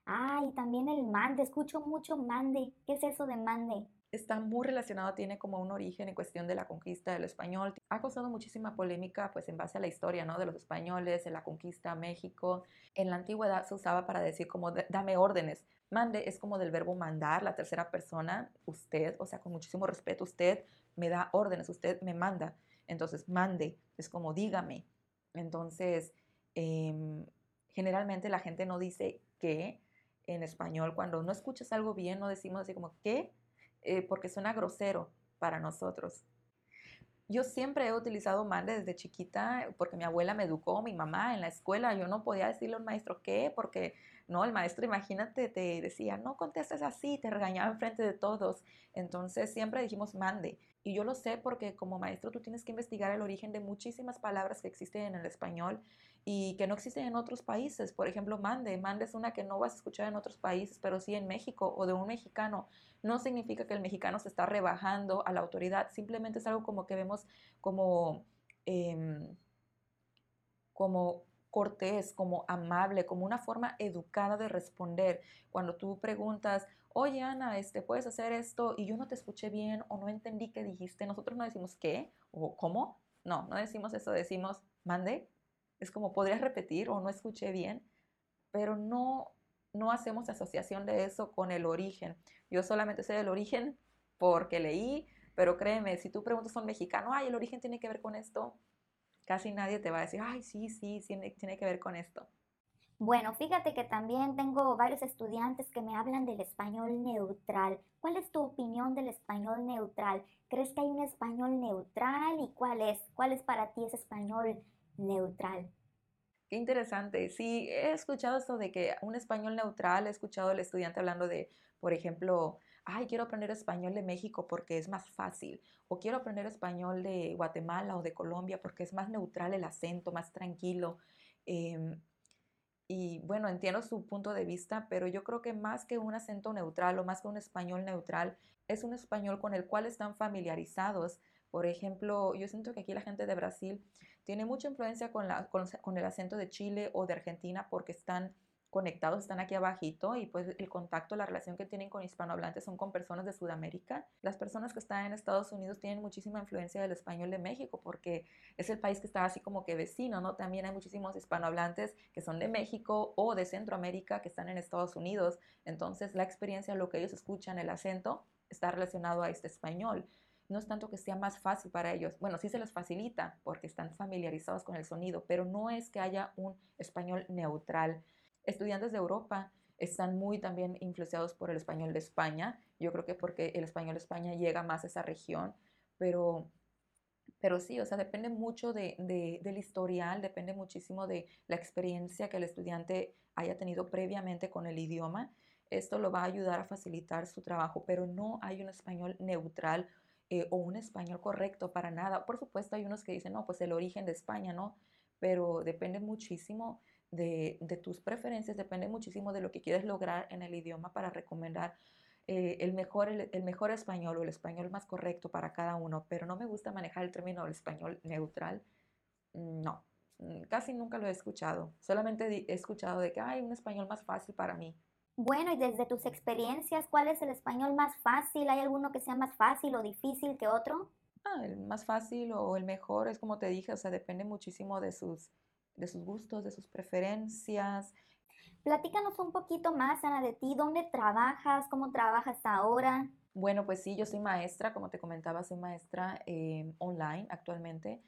Ah, y también el mande, escucho mucho mande, ¿qué es eso de mande?
está muy relacionado, tiene como un origen en cuestión de la conquista del español. Ha causado muchísima polémica pues en base a la historia, ¿no? De los españoles, en la conquista México. En la antigüedad se usaba para decir como dame órdenes. Mande es como del verbo mandar, la tercera persona, usted, o sea, con muchísimo respeto, usted me da órdenes, usted me manda. Entonces, mande es como dígame. Entonces, em, generalmente la gente no dice qué en español. Cuando no escuchas algo bien, no decimos así como qué, eh, porque suena grosero para nosotros. Yo siempre he utilizado mande desde chiquita porque mi abuela me educó, mi mamá en la escuela. Yo no podía decirle al maestro qué, porque no, el maestro, imagínate, te decía, no contestes así, te regañaba en frente de todos. Entonces siempre dijimos mande. Y yo lo sé porque como maestro tú tienes que investigar el origen de muchísimas palabras que existen en el español y que no existen en otros países. Por ejemplo, mande. Mande es una que no vas a escuchar en otros países, pero sí en México o de un mexicano. No significa que el mexicano se está rebajando a la autoridad, simplemente es algo como que vemos como, em, como cortés, como amable, como una forma educada de responder. Cuando tú preguntas, oye Ana, este, ¿puedes hacer esto? Y yo no te escuché bien o no entendí qué dijiste, nosotros no decimos qué o cómo. No, no decimos eso, decimos mande es como, podrías repetir o no escuché bien, pero no, no hacemos asociación de eso con el origen. Yo solamente sé del origen porque leí, pero créeme, si tú preguntas a un mexicano, ay, el origen tiene que ver con esto, casi nadie te va a decir, ay, sí, sí, tiene, tiene que ver con esto.
Bueno, fíjate que también tengo varios estudiantes que me hablan del español neutral. ¿Cuál es tu opinión del español neutral? ¿Crees que hay un español neutral y cuál es? ¿Cuál es para ti ese español neutral.
Qué interesante. Sí, he escuchado esto de que un español neutral, he escuchado al estudiante hablando de, por ejemplo, ay, quiero aprender español de México porque es más fácil, o quiero aprender español de Guatemala o de Colombia porque es más neutral el acento, más tranquilo. Em, y bueno, entiendo su punto de vista, pero yo creo que más que un acento neutral o más que un español neutral, es un español con el cual están familiarizados. Por ejemplo, yo siento que aquí la gente de Brasil tiene mucha influencia con, la, con, el acento de Chile o de Argentina porque están conectados, están aquí abajito y pues el contacto, la relación que tienen con hispanohablantes son con personas de Sudamérica. Las personas que están en Estados Unidos tienen muchísima influencia del español de México porque es el país que está así como que vecino, ¿no? También hay muchísimos hispanohablantes que son de México o de Centroamérica que están en Estados Unidos. Entonces la experiencia, lo que ellos escuchan, el acento, está relacionado a este español no es tanto que sea más fácil para ellos. Bueno, sí se les facilita porque están familiarizados con el sonido, pero no es que haya un español neutral. Estudiantes de Europa están muy también influenciados por el español de España. Yo creo que porque el español de España llega más a esa región, pero, pero sí, o sea, depende mucho de, del historial, depende muchísimo de la experiencia que el estudiante haya tenido previamente con el idioma. Esto lo va a ayudar a facilitar su trabajo, pero no hay un español neutral eh, o un español correcto para nada. Por supuesto, hay unos que dicen, no, pues el origen de España, ¿no? Pero depende muchísimo de, tus preferencias, depende muchísimo de lo que quieres lograr en el idioma para recomendar eh, el, mejor, el, mejor español o el español más correcto para cada uno. Pero no me gusta manejar el término español neutral. No, mm, casi nunca lo he escuchado. Solamente he escuchado de que hay un español más fácil para mí.
Bueno, y desde tus experiencias, ¿cuál es el español más fácil? ¿Hay alguno que sea más fácil o difícil que otro?
Ah, el más fácil o el mejor es como te dije, o sea, depende muchísimo de sus, de sus gustos, de sus preferencias.
Platícanos un poquito más, Ana, de ti. ¿Dónde trabajas? ¿Cómo trabajas ahora?
Bueno, pues sí, yo soy maestra, como te comentaba, soy maestra eh, online actualmente.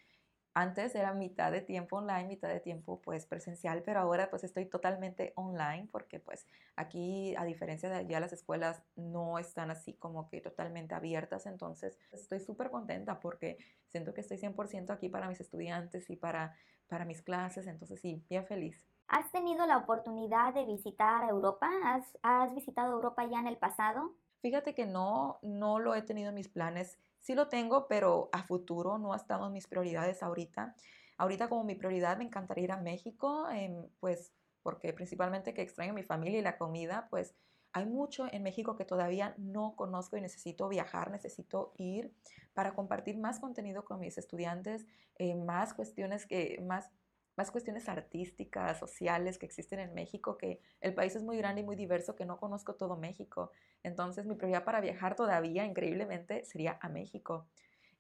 Antes era mitad de tiempo online, mitad de tiempo pues presencial, pero ahora pues estoy totalmente online porque pues aquí a diferencia de allá las escuelas no están así como que totalmente abiertas, entonces estoy súper contenta porque siento que estoy 100% aquí para mis estudiantes y para, para mis clases, entonces sí, bien feliz.
¿Has tenido la oportunidad de visitar Europa? ¿Has, ¿Has visitado Europa ya en el pasado?
Fíjate que no, no lo he tenido en mis planes Sí lo tengo, pero a futuro no ha estado en mis prioridades ahorita. Ahorita como mi prioridad me encantaría ir a México, em, pues porque principalmente que extraño mi familia y la comida, pues hay mucho en México que todavía no conozco y necesito viajar, necesito ir para compartir más contenido con mis estudiantes, eh, más cuestiones que, más más cuestiones artísticas, sociales que existen en México, que el país es muy grande y muy diverso, que no conozco todo México. Entonces mi prioridad para viajar todavía, increíblemente, sería a México.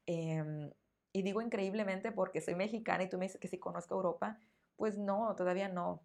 Em, y digo increíblemente porque soy mexicana y tú me dices que si conozco Europa, pues no, todavía no.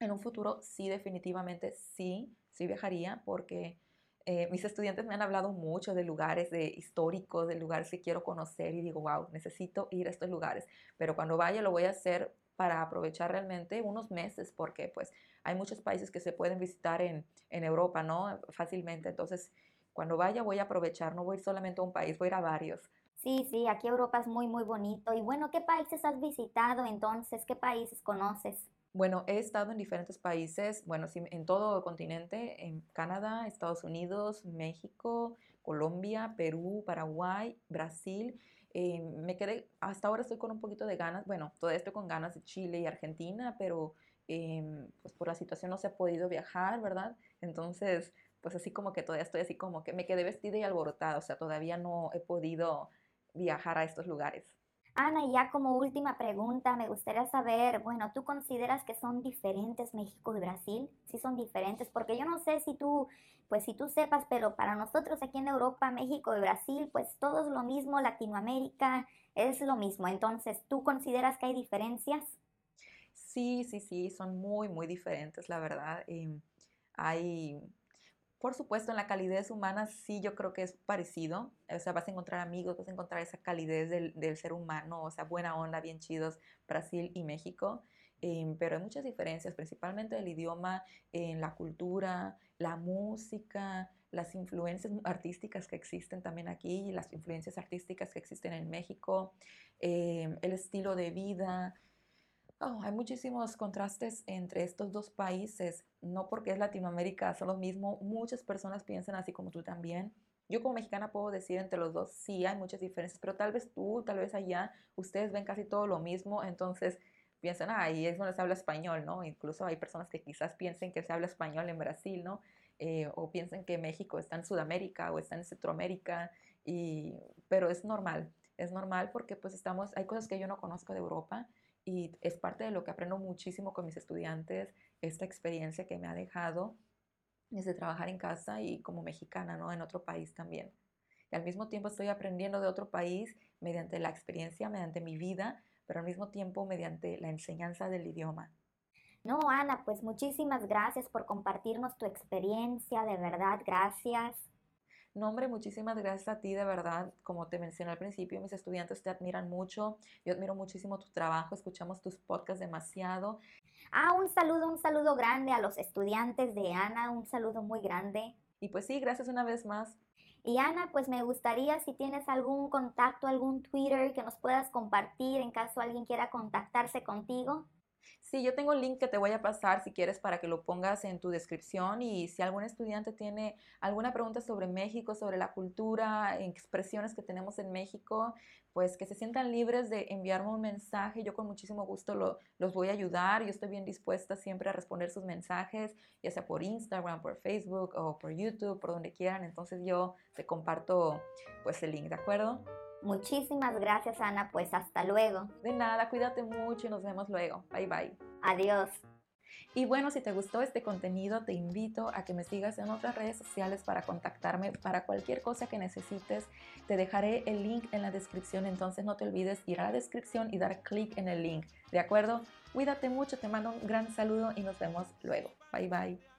En un futuro sí, definitivamente sí, sí viajaría porque eh, mis estudiantes me han hablado mucho de lugares de históricos, de lugares que quiero conocer y digo, wow, necesito ir a estos lugares. Pero cuando vaya lo voy a hacer para aprovechar realmente unos meses, porque pues hay muchos países que se pueden visitar en, en Europa, ¿no? Fácilmente. Entonces, cuando vaya voy a aprovechar, no voy solamente a un país, voy a ir a varios.
Sí, sí, aquí Europa es muy, muy bonito. Y bueno, ¿qué países has visitado entonces? ¿Qué países conoces?
Bueno, he estado en diferentes países, bueno, sí, en todo el continente, en Canadá, Estados Unidos, México, Colombia, Perú, Paraguay, Brasil eh, me quedé, hasta ahora estoy con un poquito de ganas, bueno, todavía estoy con ganas de Chile y Argentina, pero em, pues por la situación no se ha podido viajar, ¿verdad? Entonces, pues así como que todavía estoy así como que me quedé vestida y alborotada, o sea, todavía no he podido viajar a estos lugares.
Ana, ya como última pregunta, me gustaría saber, bueno, ¿tú consideras que son diferentes México y Brasil? Sí son diferentes, porque yo no sé si tú, pues si tú sepas, pero para nosotros aquí en Europa, México y Brasil, pues todo es lo mismo, Latinoamérica es lo mismo. Entonces, ¿tú consideras que hay diferencias?
Sí, sí, sí, son muy, muy diferentes, la verdad. Em, hay por supuesto, en la calidez humana sí yo creo que es parecido. O sea, vas a encontrar amigos, vas a encontrar esa calidez del, ser humano, o sea, buena onda, bien chidos, Brasil y México. Em, pero hay muchas diferencias, principalmente el idioma, en la cultura, la música, las influencias artísticas que existen también aquí, las influencias artísticas que existen en México, em, el estilo de vida, Oh, hay muchísimos contrastes entre estos dos países, no porque es Latinoamérica, son lo mismo, muchas personas piensan así como tú también. Yo como mexicana puedo decir entre los dos, sí hay muchas diferencias, pero tal vez tú, tal vez allá, ustedes ven casi todo lo mismo, entonces piensan, ah, ahí es donde se habla español, ¿no? Incluso hay personas que quizás piensen que se habla español en Brasil, ¿no? Eh, o piensen que México está en Sudamérica o está en Centroamérica, y, pero es normal, es normal porque pues estamos, hay cosas que yo no conozco de Europa y es parte de lo que aprendo muchísimo con mis estudiantes, esta experiencia que me ha dejado desde trabajar en casa y como mexicana, ¿no? En otro país también. Y al mismo tiempo estoy aprendiendo de otro país mediante la experiencia, mediante mi vida, pero al mismo tiempo mediante la enseñanza del idioma.
No, Ana, pues muchísimas gracias por compartirnos tu experiencia, de verdad, gracias.
No, hombre, muchísimas gracias a ti, de verdad. Como te mencioné al principio, mis estudiantes te admiran mucho. Yo admiro muchísimo tu trabajo, escuchamos tus podcasts demasiado.
Ah, un saludo, un saludo grande a los estudiantes de Ana, un saludo muy grande.
Y pues sí, gracias una vez más.
Y Ana, pues me gustaría si tienes algún contacto, algún Twitter que nos puedas compartir en caso alguien quiera contactarse contigo.
Sí, yo tengo el link que te voy a pasar si quieres para que lo pongas en tu descripción y si algún estudiante tiene alguna pregunta sobre México, sobre la cultura, expresiones que tenemos en México, pues que se sientan libres de enviarme un mensaje. Yo con muchísimo gusto lo, los voy a ayudar. Yo estoy bien dispuesta siempre a responder sus mensajes, ya sea por Instagram, por Facebook o por YouTube, por donde quieran. Entonces yo te comparto pues el link, ¿de acuerdo?
Muchísimas gracias, Ana. Pues hasta luego.
De nada, cuídate mucho y nos vemos luego. Bye bye.
Adiós.
Y bueno, si te gustó este contenido, te invito a que me sigas en otras redes sociales para contactarme para cualquier cosa que necesites. Te dejaré el link en la descripción, entonces no te olvides ir a la descripción y dar clic en el link. ¿De acuerdo? Cuídate mucho, te mando un gran saludo y nos vemos luego. Bye bye.